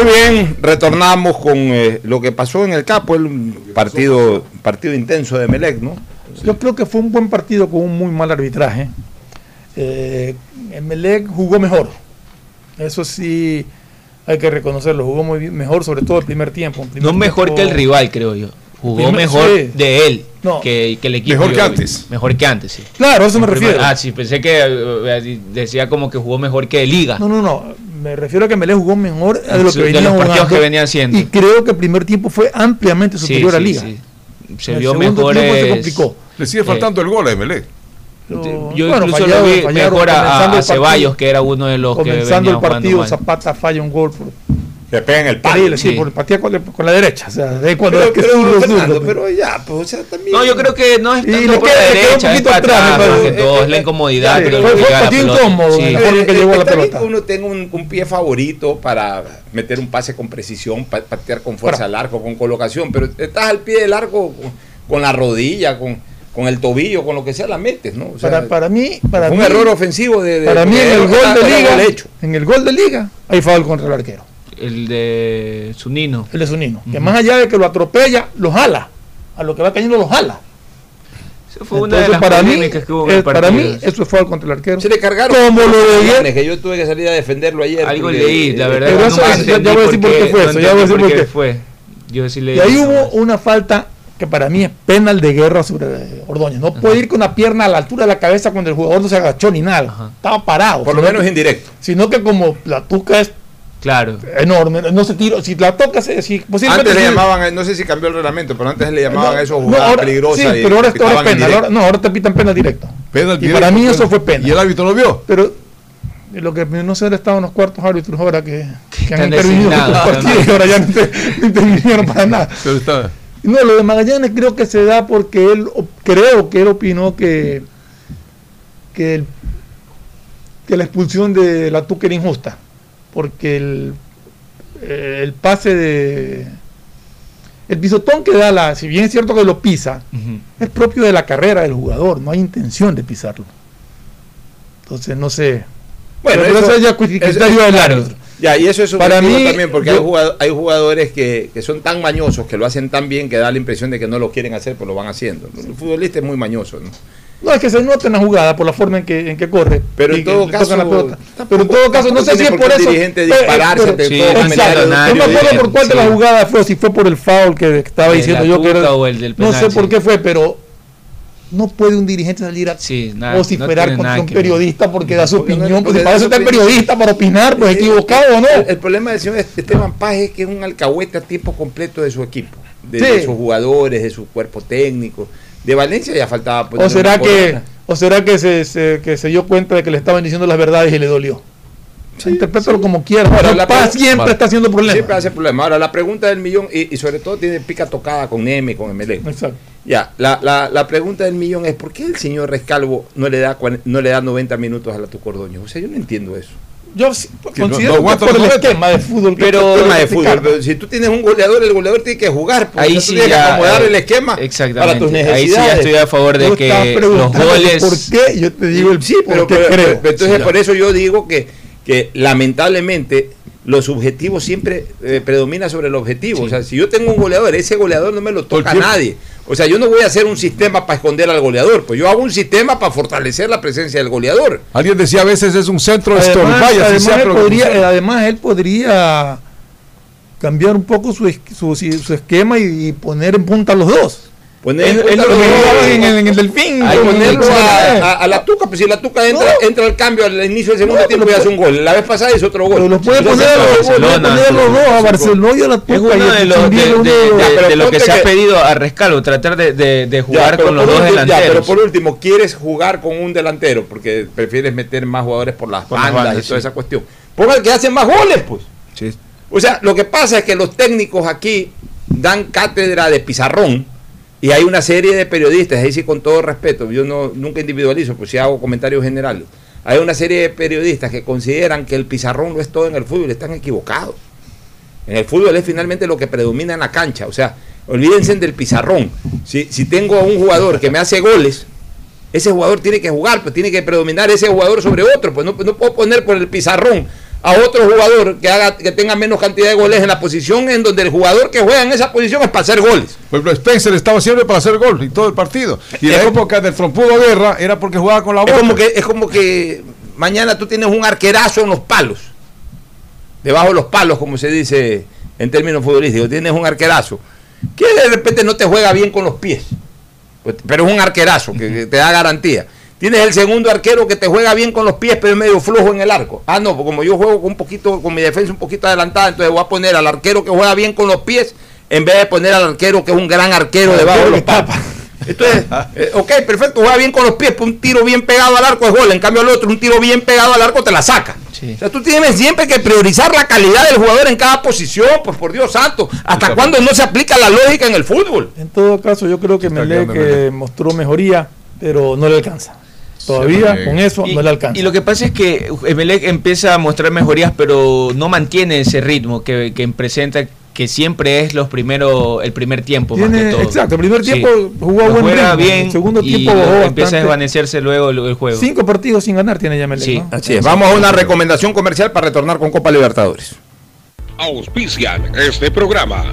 Muy bien, retornamos con eh, lo que pasó en el Capo, el partido, partido intenso de Melec, ¿no?
Yo creo que fue un buen partido con un muy mal arbitraje. Eh, Emelec jugó mejor. Eso sí hay que reconocerlo. Jugó muy bien- mejor, sobre todo el primer tiempo. El primer
No mejor
tiempo-
que el rival, creo yo. Jugó
Primer-
mejor
sí.
de él
No.
que, que el equipo.
Mejor que
Yo-
antes.
Mejor que antes, sí.
Claro, a eso me refiero.
Ah, sí, pensé que eh, decía como que jugó mejor que Liga.
No, no, no. Me refiero a que Emelec jugó mejor de lo que
De
venía
los partidos
jugando.
que venía haciendo.
Y creo que el primer tiempo fue ampliamente
Sí,
superior a
sí,
Liga.
sí. Se
El
vio
tiempo se complicó.
Le sigue
Eh,
faltando el gol a Emelec.
Yo
Bueno,
incluso
fallaron-
lo vi
fallaron
mejor a- a,
comenzando
a Ceballos,
partido.
que era uno de los que
Comenzando el partido. Zapata falla un gol. Por,
Que pega en el
Terrible, sí,
Sí.
por partida con, con la derecha. O sea, de cuando
Pero,
es que
pero,
zurdo,
Fernando, pero ya, pues, o sea, también.
No, yo creo que no es
Y
tanto
le
por
queda-
la
le un
derecha, es
poquito
para
atrás,
atrás, todo es la incomodidad.
Sí,
pero
fue-
no
fue partido
pelota.
incómodo,
Sí.
la forma que llegó la pelota.
que uno tenga un, un pie favorito para meter un pase con precisión, pa- patear con fuerza al arco, con colocación, pero estás al pie del arco con, con la rodilla, con, con el tobillo, con lo que sea, la metes, ¿no? O sea,
para, para mí, para
fue
mí,
un error ofensivo de, de-
para mí en el gol de
era
liga,
hecho.
en el gol de liga, hay foul contra el arquero,
El de Zunino.
el de Zunino, que más allá de que lo atropella, lo jala, a lo que va cayendo lo jala.
Eso fue una de
Entonces,
las
para mí,
que hubo en
eh,
el
para
partido.
mí eso es foul contra el arquero.
Se le cargaron
Como lo de ayer.
que yo tuve que salir a defenderlo ayer.
Algo
porque-
leí, la verdad.
Pero
no
eso es- ya- voy a decir por qué fue
no
eso, ya voy a decir por qué.
fue. Yo sí leí
Y ahí hubo una falta que para mí es penal de guerra sobre eh, Ordóñez. No puede ir con una pierna a la altura de la cabeza cuando el jugador no se agachó ni nada. Estaba parado.
Por lo menos
que-
indirecto.
Sino que como la tuca es
Claro.
enorme, no se tiró. Si la toca, se, si posiblemente.
Antes le llamaban, no sé si cambió el reglamento, pero antes le llamaban
No,
a esos
no,
jugadas
ahora-
peligrosas.
Sí,
y
pero ahora, ahora es
en directo.
Ahora, no, ahora te pitan penal directo.
Penal
y
directo,
para mí eso fue penal.
¿Y el árbitro lo vio?
Pero lo que no sé, estaban los cuartos árbitros ahora que, que han intervenido en los partidos ahora ya no, inter- no intervinieron para nada.
Pero está.
No, lo de Magallanes creo que se da porque él, creo que él opinó que, que, el- que la expulsión de la Tuca era injusta, porque el, eh, el pase de... El pisotón que da la, si bien es cierto que lo pisa, es propio de la carrera del jugador, no hay intención de pisarlo. Entonces no sé.
Bueno,
Pero
eso-
eso ya criterio del árbitro.
Ya, y eso es
Para
subjetivo
mí,
también, porque
yo-
hay jugadores que, que son tan mañosos, que lo hacen tan bien, que da la impresión de que no lo quieren hacer, pues lo van haciendo. El futbolista es muy mañoso, ¿no?
No, es que se nota en la jugada por la forma en que, en que corre.
Pero en todo caso,
la pelota. Pero en todo caso, no sé si es
por
eso.
el dirigente
Eh,
dispararse
pero-
Sí, millonario,
No me acuerdo por cuál de la jugada fue, si fue por el foul que estaba
De
diciendo yo que era.
o el del
no sé por qué fue, pero no puede un dirigente salir a
Sí, nada,
vociferar contra un periodista porque da su
Porque no-
opinión. Pues
porque
si para eso está el periodista, para opinar, pues equivocado o no.
El, el problema del señor Esteban Paz es que es un alcahuete a tiempo completo de su equipo, de,
Sí.
de sus jugadores, de su cuerpo técnico. De Valencia ya faltaba ponerle
O será que, o será que se, se- que se dio cuenta de que le estaban diciendo las verdades y le dolió. Interprétalo como quieras.
Ahora, la
Paz
pre-
siempre
Vale.
está haciendo problemas.
Siempre hace problema. Ahora, la pregunta del millón, y, y sobre todo tiene pica tocada con Neme, con Emelec.
Exacto.
Ya, la, la, la pregunta del millón es: ¿por qué el señor Rescalvo no le da, no le da 90 minutos a la Tucordoño? O sea, yo no entiendo eso.
Yo
no-
considero
no
que por el esquema de fútbol
Pero,
que
tema de
practicar.
fútbol, pero si tú tienes un goleador, el goleador tiene que jugar. pues,
Ahí
o sea, tú
sí
que acomodar
eh,
el esquema
exactamente.
para tus
Ahí sí
necesidades.
ya estoy a favor de que los goles.
¿Por qué? Yo te digo el
Sí, pero,
creo.
pero entonces
Sí,
por eso yo digo que, que lamentablemente los subjetivos siempre eh, predomina sobre el objetivo. O sea, si yo tengo un goleador, ese goleador no me lo toca a nadie. O sea, yo no voy a hacer un sistema para esconder al goleador, pues yo hago un sistema para fortalecer la presencia del goleador.
Alguien decía a veces es un centro de
Además, además, él podría, además, él podría cambiar un poco su, su, su esquema y, y poner en punta a los dos.
Poner
Es-
en
es lo que el- en el Delfín.
Hay ponerlo a, a- a la tuca, pues si la tuca entra,
No.
entra al cambio al inicio del segundo
No,
tiempo y hace un gol. La vez pasada hizo otro gol.
Pero los puede poner, los- dos, a Barcelona y a la
Es
Tuca.
uno de,
el
los, de,
Chumbiel, uno
de-
de los-
de-
pero
de lo que se ha
que-
pedido a Rescalo, tratar de, de- de
Ya,
jugar
pero
con los
por
dos
último- ya,
delanteros.
pero por último, quieres jugar con un delantero porque prefieres meter más jugadores por las
Por
bandas
bandas,
y toda
sí.
esa cuestión. Ponga el que hace más goles, pues. O sea, lo que pasa es que los técnicos aquí dan cátedra de pizarrón y hay una serie de periodistas, ahí sí con todo respeto, yo no nunca individualizo, pues si hago comentarios generales. Hay una serie de periodistas que consideran que el pizarrón no es todo en el fútbol, están equivocados. En el fútbol es finalmente lo que predomina en la cancha, o sea, olvídense del pizarrón. Si, si tengo a un jugador que me hace goles, ese jugador tiene que jugar, pues tiene que predominar ese jugador sobre otro, pues no, no puedo poner por el pizarrón a otro jugador que haga que tenga menos cantidad de goles en la posición en donde el jugador que juega en esa posición es para hacer goles.
Ejemplo, Spencer estaba siempre para hacer gol y todo el partido. Y la época del trompudo guerra era porque jugaba con la boca.
Es como que es como que mañana tú tienes un arquerazo en los palos. Debajo de los palos, como se dice en términos futbolísticos, tienes un arquerazo que de repente no te juega bien con los pies. Pues, pero es un arquerazo que, que te da garantía. Tienes el segundo arquero que te juega bien con los pies, pero es medio flojo en el arco. Ah, no, pues como yo juego con un poquito, con mi defensa un poquito adelantada, entonces voy a poner al arquero que juega bien con los pies, en vez de poner al arquero que es un gran arquero debajo de los papas. Entonces, eh, ok, perfecto, juega bien con los pies, pues un tiro bien pegado al arco es gol. En cambio, el otro, un tiro bien pegado al arco te la saca. O sea, tú tienes siempre que priorizar la calidad del jugador en cada posición, pues por Dios santo. ¿Hasta cuándo no se aplica la lógica en el fútbol?
En todo caso, yo creo que
quedando
que
Melec.
mostró mejoría, pero no le alcanza. Todavía
Sí.
con eso
Y-
no le alcanza.
Y lo que pasa es que Emelec empieza a mostrar mejorías, pero no mantiene ese ritmo que, que presenta, que siempre es los primeros, el primer tiempo más
Tiene-
que todo.
exacto, el primer
Sí.
tiempo jugó a
Lo
buen
juega
ritmo,
bien
el segundo
y
tiempo bajó
empieza a desvanecerse luego el, el juego.
Cinco partidos sin ganar tiene ya Melec,
Sí,
¿no?
Así es. Vamos a una recomendación comercial para retornar con Copa Libertadores.
Auspician este programa.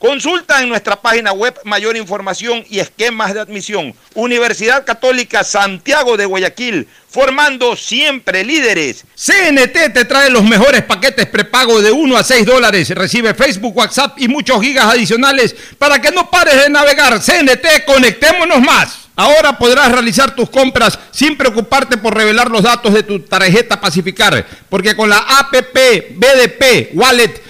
Consulta en nuestra página web mayor información y esquemas de admisión. Universidad Católica Santiago de Guayaquil, formando siempre líderes.
CNT te trae los mejores paquetes prepago de 1 a 6 dólares. Recibe Facebook, WhatsApp y muchos gigas adicionales para que no pares de navegar. CNT, conectémonos más. Ahora podrás realizar tus compras sin preocuparte por revelar los datos de tu tarjeta Pacificar, porque con la APP BDP Wallet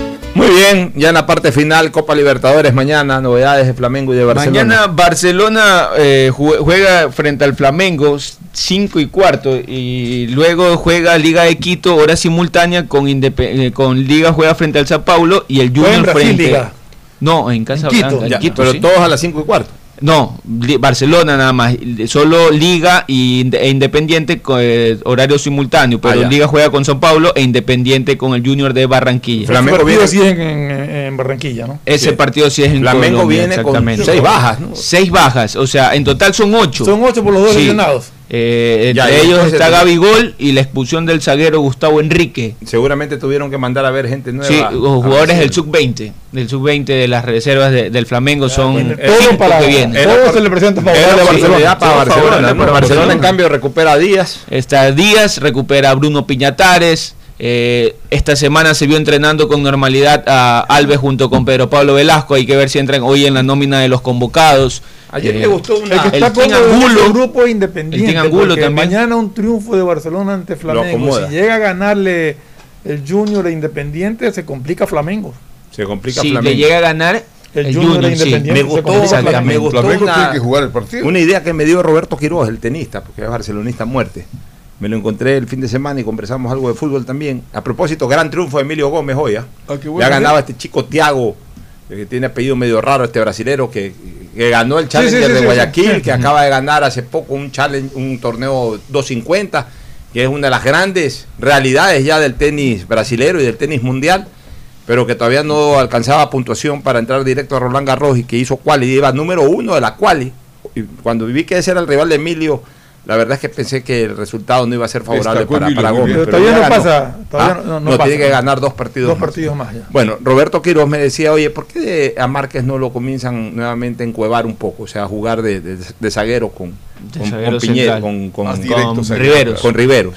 Muy bien, ya en la parte final, Copa Libertadores mañana, novedades de Flamengo y de Barcelona.
Mañana Barcelona eh, jue- juega frente al Flamengo 5 y cuarto y luego juega Liga de Quito hora simultánea con eh, con Liga juega frente al Sao Paulo y el
Juega en
Junior
Brasil,
frente
Liga.
No, en Casa
Quito.
Blanca, en Quito,
pero
sí.
todos a las 5 y cuarto.
No, Barcelona nada más, solo Liga e Independiente con eh, horario simultáneo, pero
Ah.
Liga juega con Sao Paulo e Independiente con el Junior de Barranquilla.
Flamengo
Ese partido
viene-
sí es en, en- en Barranquilla, ¿no?
Ese
Sí.
partido sí es en
Flamengo
Colombia,
viene con seis bajas, ¿no?
Seis bajas, o sea, en total son ocho.
Son ocho por los dos
Sí.
lesionados.
Eh,
Ya,
entre
y
ellos está Gabigol y la expulsión del zaguero Gustavo Enrique.
Seguramente tuvieron que mandar a ver gente nueva.
Sí,
a-
los jugadores del sub-20, del sub-20 de las reservas de- del Flamengo son
bueno,
cinco
todo para-
que vienen.
todo se le presenta para Barcelona.
para Barcelona. Barcelona, en cambio, recupera a Díaz.
Está Díaz, recupera a Bruno Piñatares. Eh, esta semana se vio entrenando con normalidad a Alves junto con Pedro Pablo Velasco. Hay que ver si entran hoy en la nómina de los convocados.
Ayer
Eh,
me gustó una.
El que está
Angulo.
el grupo independiente.
El Angulo también.
Mañana un triunfo de Barcelona ante Flamengo. Si llega a ganarle el Junior e Independiente, se complica Flamengo.
Se complica
si
Flamengo.
le llega a ganar
El
el,
Junior
Junior, sí.
Independiente.
Me
se
gustó,
complica
me gustó una,
tiene que jugar el partido.
una idea que me dio Roberto Quiroz, el tenista, porque es barcelonista a muerte. Me lo encontré el fin de semana y conversamos algo de fútbol también. A propósito, gran triunfo de Emilio Gómez hoy. ¿ah?
Ah, qué
Le
bueno.
ha ganado a este chico Tiago, eh, que tiene apellido medio raro, este brasilero que, que ganó el Challenger
sí, sí,
de Guayaquil, que acaba de ganar hace poco un challenge, un torneo 250, que es una de las grandes realidades ya del tenis brasilero y del tenis mundial. pero que todavía no alcanzaba puntuación para entrar directo a Roland Garros y que hizo quali, y iba número uno de la quali. Y cuando vi que ese era el rival de Emilio, la verdad es que pensé que el resultado no iba a ser favorable para, para Gómez. pero
Todavía no pasa, todavía
Ah,
no- no
no,
pasa.
tiene que ganar dos partidos
Dos
más.
partidos más ya.
Bueno, Roberto Quiroz me decía, oye, ¿por qué a Márquez no lo comienzan nuevamente a encuevar un poco? O sea, a jugar de, de- de zaguero con,
De
con,
zaguero
con Piñera, con, con-.
Riveros.
con Riveros.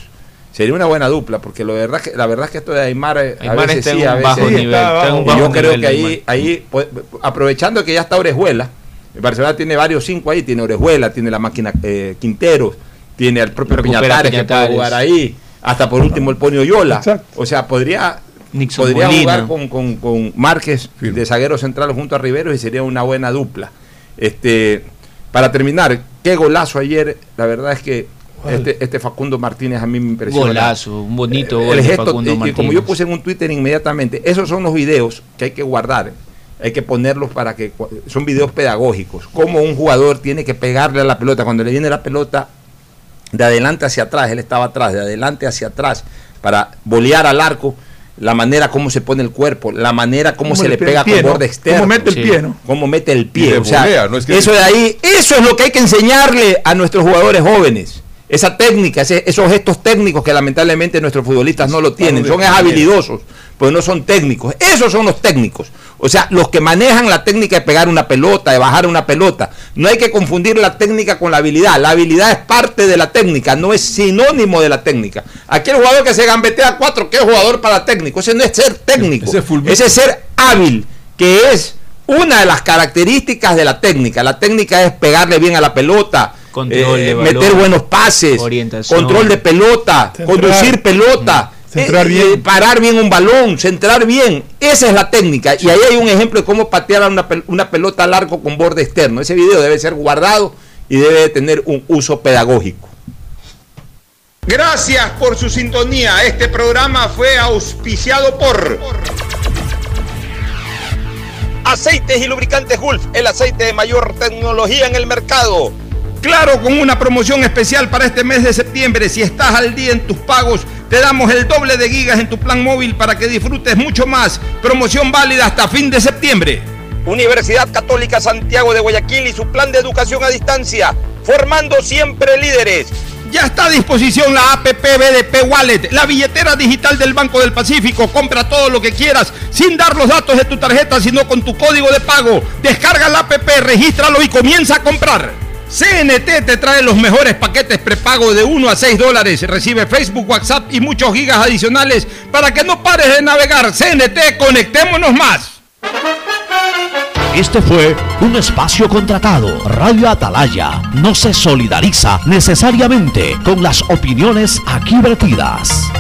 Sería una buena dupla, porque lo verdad que, la verdad es que esto de Aymar, eh, a
Aymar
veces
está
sí,
en
a veces
bajo
Sí,
nivel.
está
y yo creo que ahí, ahí pues, aprovechando que ya está Orejuela, el Barcelona tiene varios cinco ahí, tiene Orejuela, tiene la máquina eh, Quinteros, tiene al propio Piñatares que puede jugar ahí, hasta por último el Ponio Yola.
Exacto.
O sea, podría,
Nixon
podría
Molina.
jugar con, con, con Márquez
Firme.
de zaguero central junto a Riveros y sería una buena dupla. Este, para terminar, qué golazo ayer, la verdad es que este, este Facundo Martínez a mí me impresionó.
Golazo, un bonito
Eh,
gol
el
de
gesto,
Facundo
y- y como
Martínez.
yo puse en un Twitter inmediatamente, esos son los videos que hay que guardar, hay que ponerlos para que son videos pedagógicos, cómo un jugador tiene que pegarle a la pelota cuando le viene la pelota de adelante hacia atrás, él estaba atrás, de adelante hacia atrás para bolear al arco, la manera como se pone el cuerpo, la manera como
Cómo
se
le pega pie,
con
¿no?
borde externo.
Cómo mete el
Sí.
pie, ¿no?
cómo mete el pie. O sea,
volea, no es que-
eso de ahí, eso es lo que hay que enseñarle a nuestros jugadores jóvenes. Esa técnica, ese- esos gestos técnicos que lamentablemente nuestros futbolistas no lo tienen, son habilidosos, pues no son técnicos. Esos son los técnicos. O sea, los que manejan la técnica de pegar una pelota, de bajar una pelota. No hay que confundir la técnica con la habilidad. La habilidad es parte de la técnica, no es sinónimo de la técnica. Aquel jugador que se gambetea cuatro, ¿qué es jugador para técnico? Ese no es ser técnico.
Ese es fulbito.
Ese es ser hábil, que es una de las características de la técnica. La técnica es pegarle bien a la pelota,
Control de
eh, meter buenos pases, control de pelota,
Centrar.
conducir pelota,
Centrar
eh,
bien.
eh, parar bien un balón, centrar bien. Esa es la técnica. Y ahí hay un ejemplo de cómo patear a una, una pelota largo con borde externo. Ese video debe ser guardado y debe de tener un uso pedagógico.
Gracias por su sintonía. Este programa fue auspiciado por Aceites y Lubricantes Gulf, el aceite de mayor tecnología en el mercado.
Claro, con una promoción especial para este mes de septiembre. Si estás al día en tus pagos, te damos el doble de gigas en tu plan móvil para que disfrutes mucho más. Promoción válida hasta fin de septiembre.
Universidad Católica Santiago de Guayaquil y su plan de educación a distancia, formando siempre líderes.
Ya está a disposición la APP BDP Wallet, la billetera digital del Banco del Pacífico. Compra todo lo que quieras sin dar los datos de tu tarjeta, sino con tu código de pago. Descarga la APP, regístralo y comienza a comprar. CNT te trae los mejores paquetes prepago de 1 a 6 dólares. Recibe Facebook, WhatsApp y muchos gigas adicionales para que no pares de navegar. CNT, conectémonos más.
Este fue un espacio contratado. Radio Atalaya no se solidariza necesariamente con las opiniones aquí vertidas.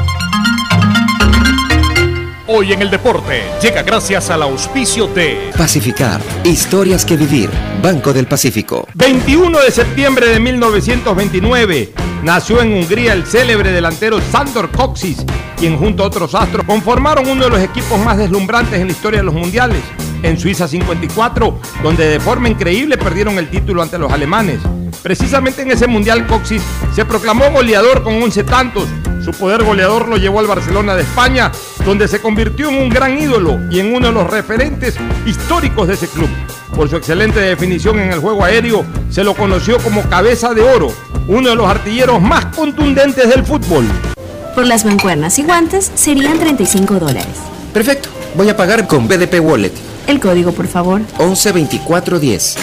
Hoy en el deporte llega gracias al auspicio de
Pacificar. Historias que vivir. Banco del Pacífico.
21 de septiembre de 1929 nació en Hungría el célebre delantero Sandor Kocsis, quien junto a otros astros conformaron uno de los equipos más deslumbrantes en la historia de los mundiales. En Suiza 54, donde de forma increíble perdieron el título ante los alemanes. Precisamente en ese mundial Coxis se proclamó goleador con 11 tantos. Su poder goleador lo llevó al Barcelona de España, donde se convirtió en un gran ídolo y en uno de los referentes históricos de ese club. Por su excelente definición en el juego aéreo, se lo conoció como cabeza de oro, uno de los artilleros más contundentes del fútbol.
Por las mancuernas y guantes serían 35 dólares.
Perfecto. Voy a pagar con BDP Wallet.
El código, por favor.
112410.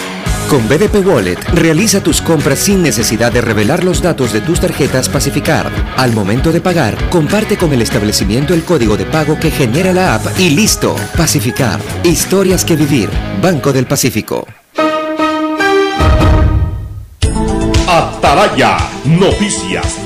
Con BDP Wallet, realiza tus compras sin necesidad de revelar los datos de tus tarjetas Pacificar. Al momento de pagar, comparte con el establecimiento el código de pago que genera la app y listo. Pacificar. Historias que vivir. Banco del Pacífico.
Atalaya, noticias de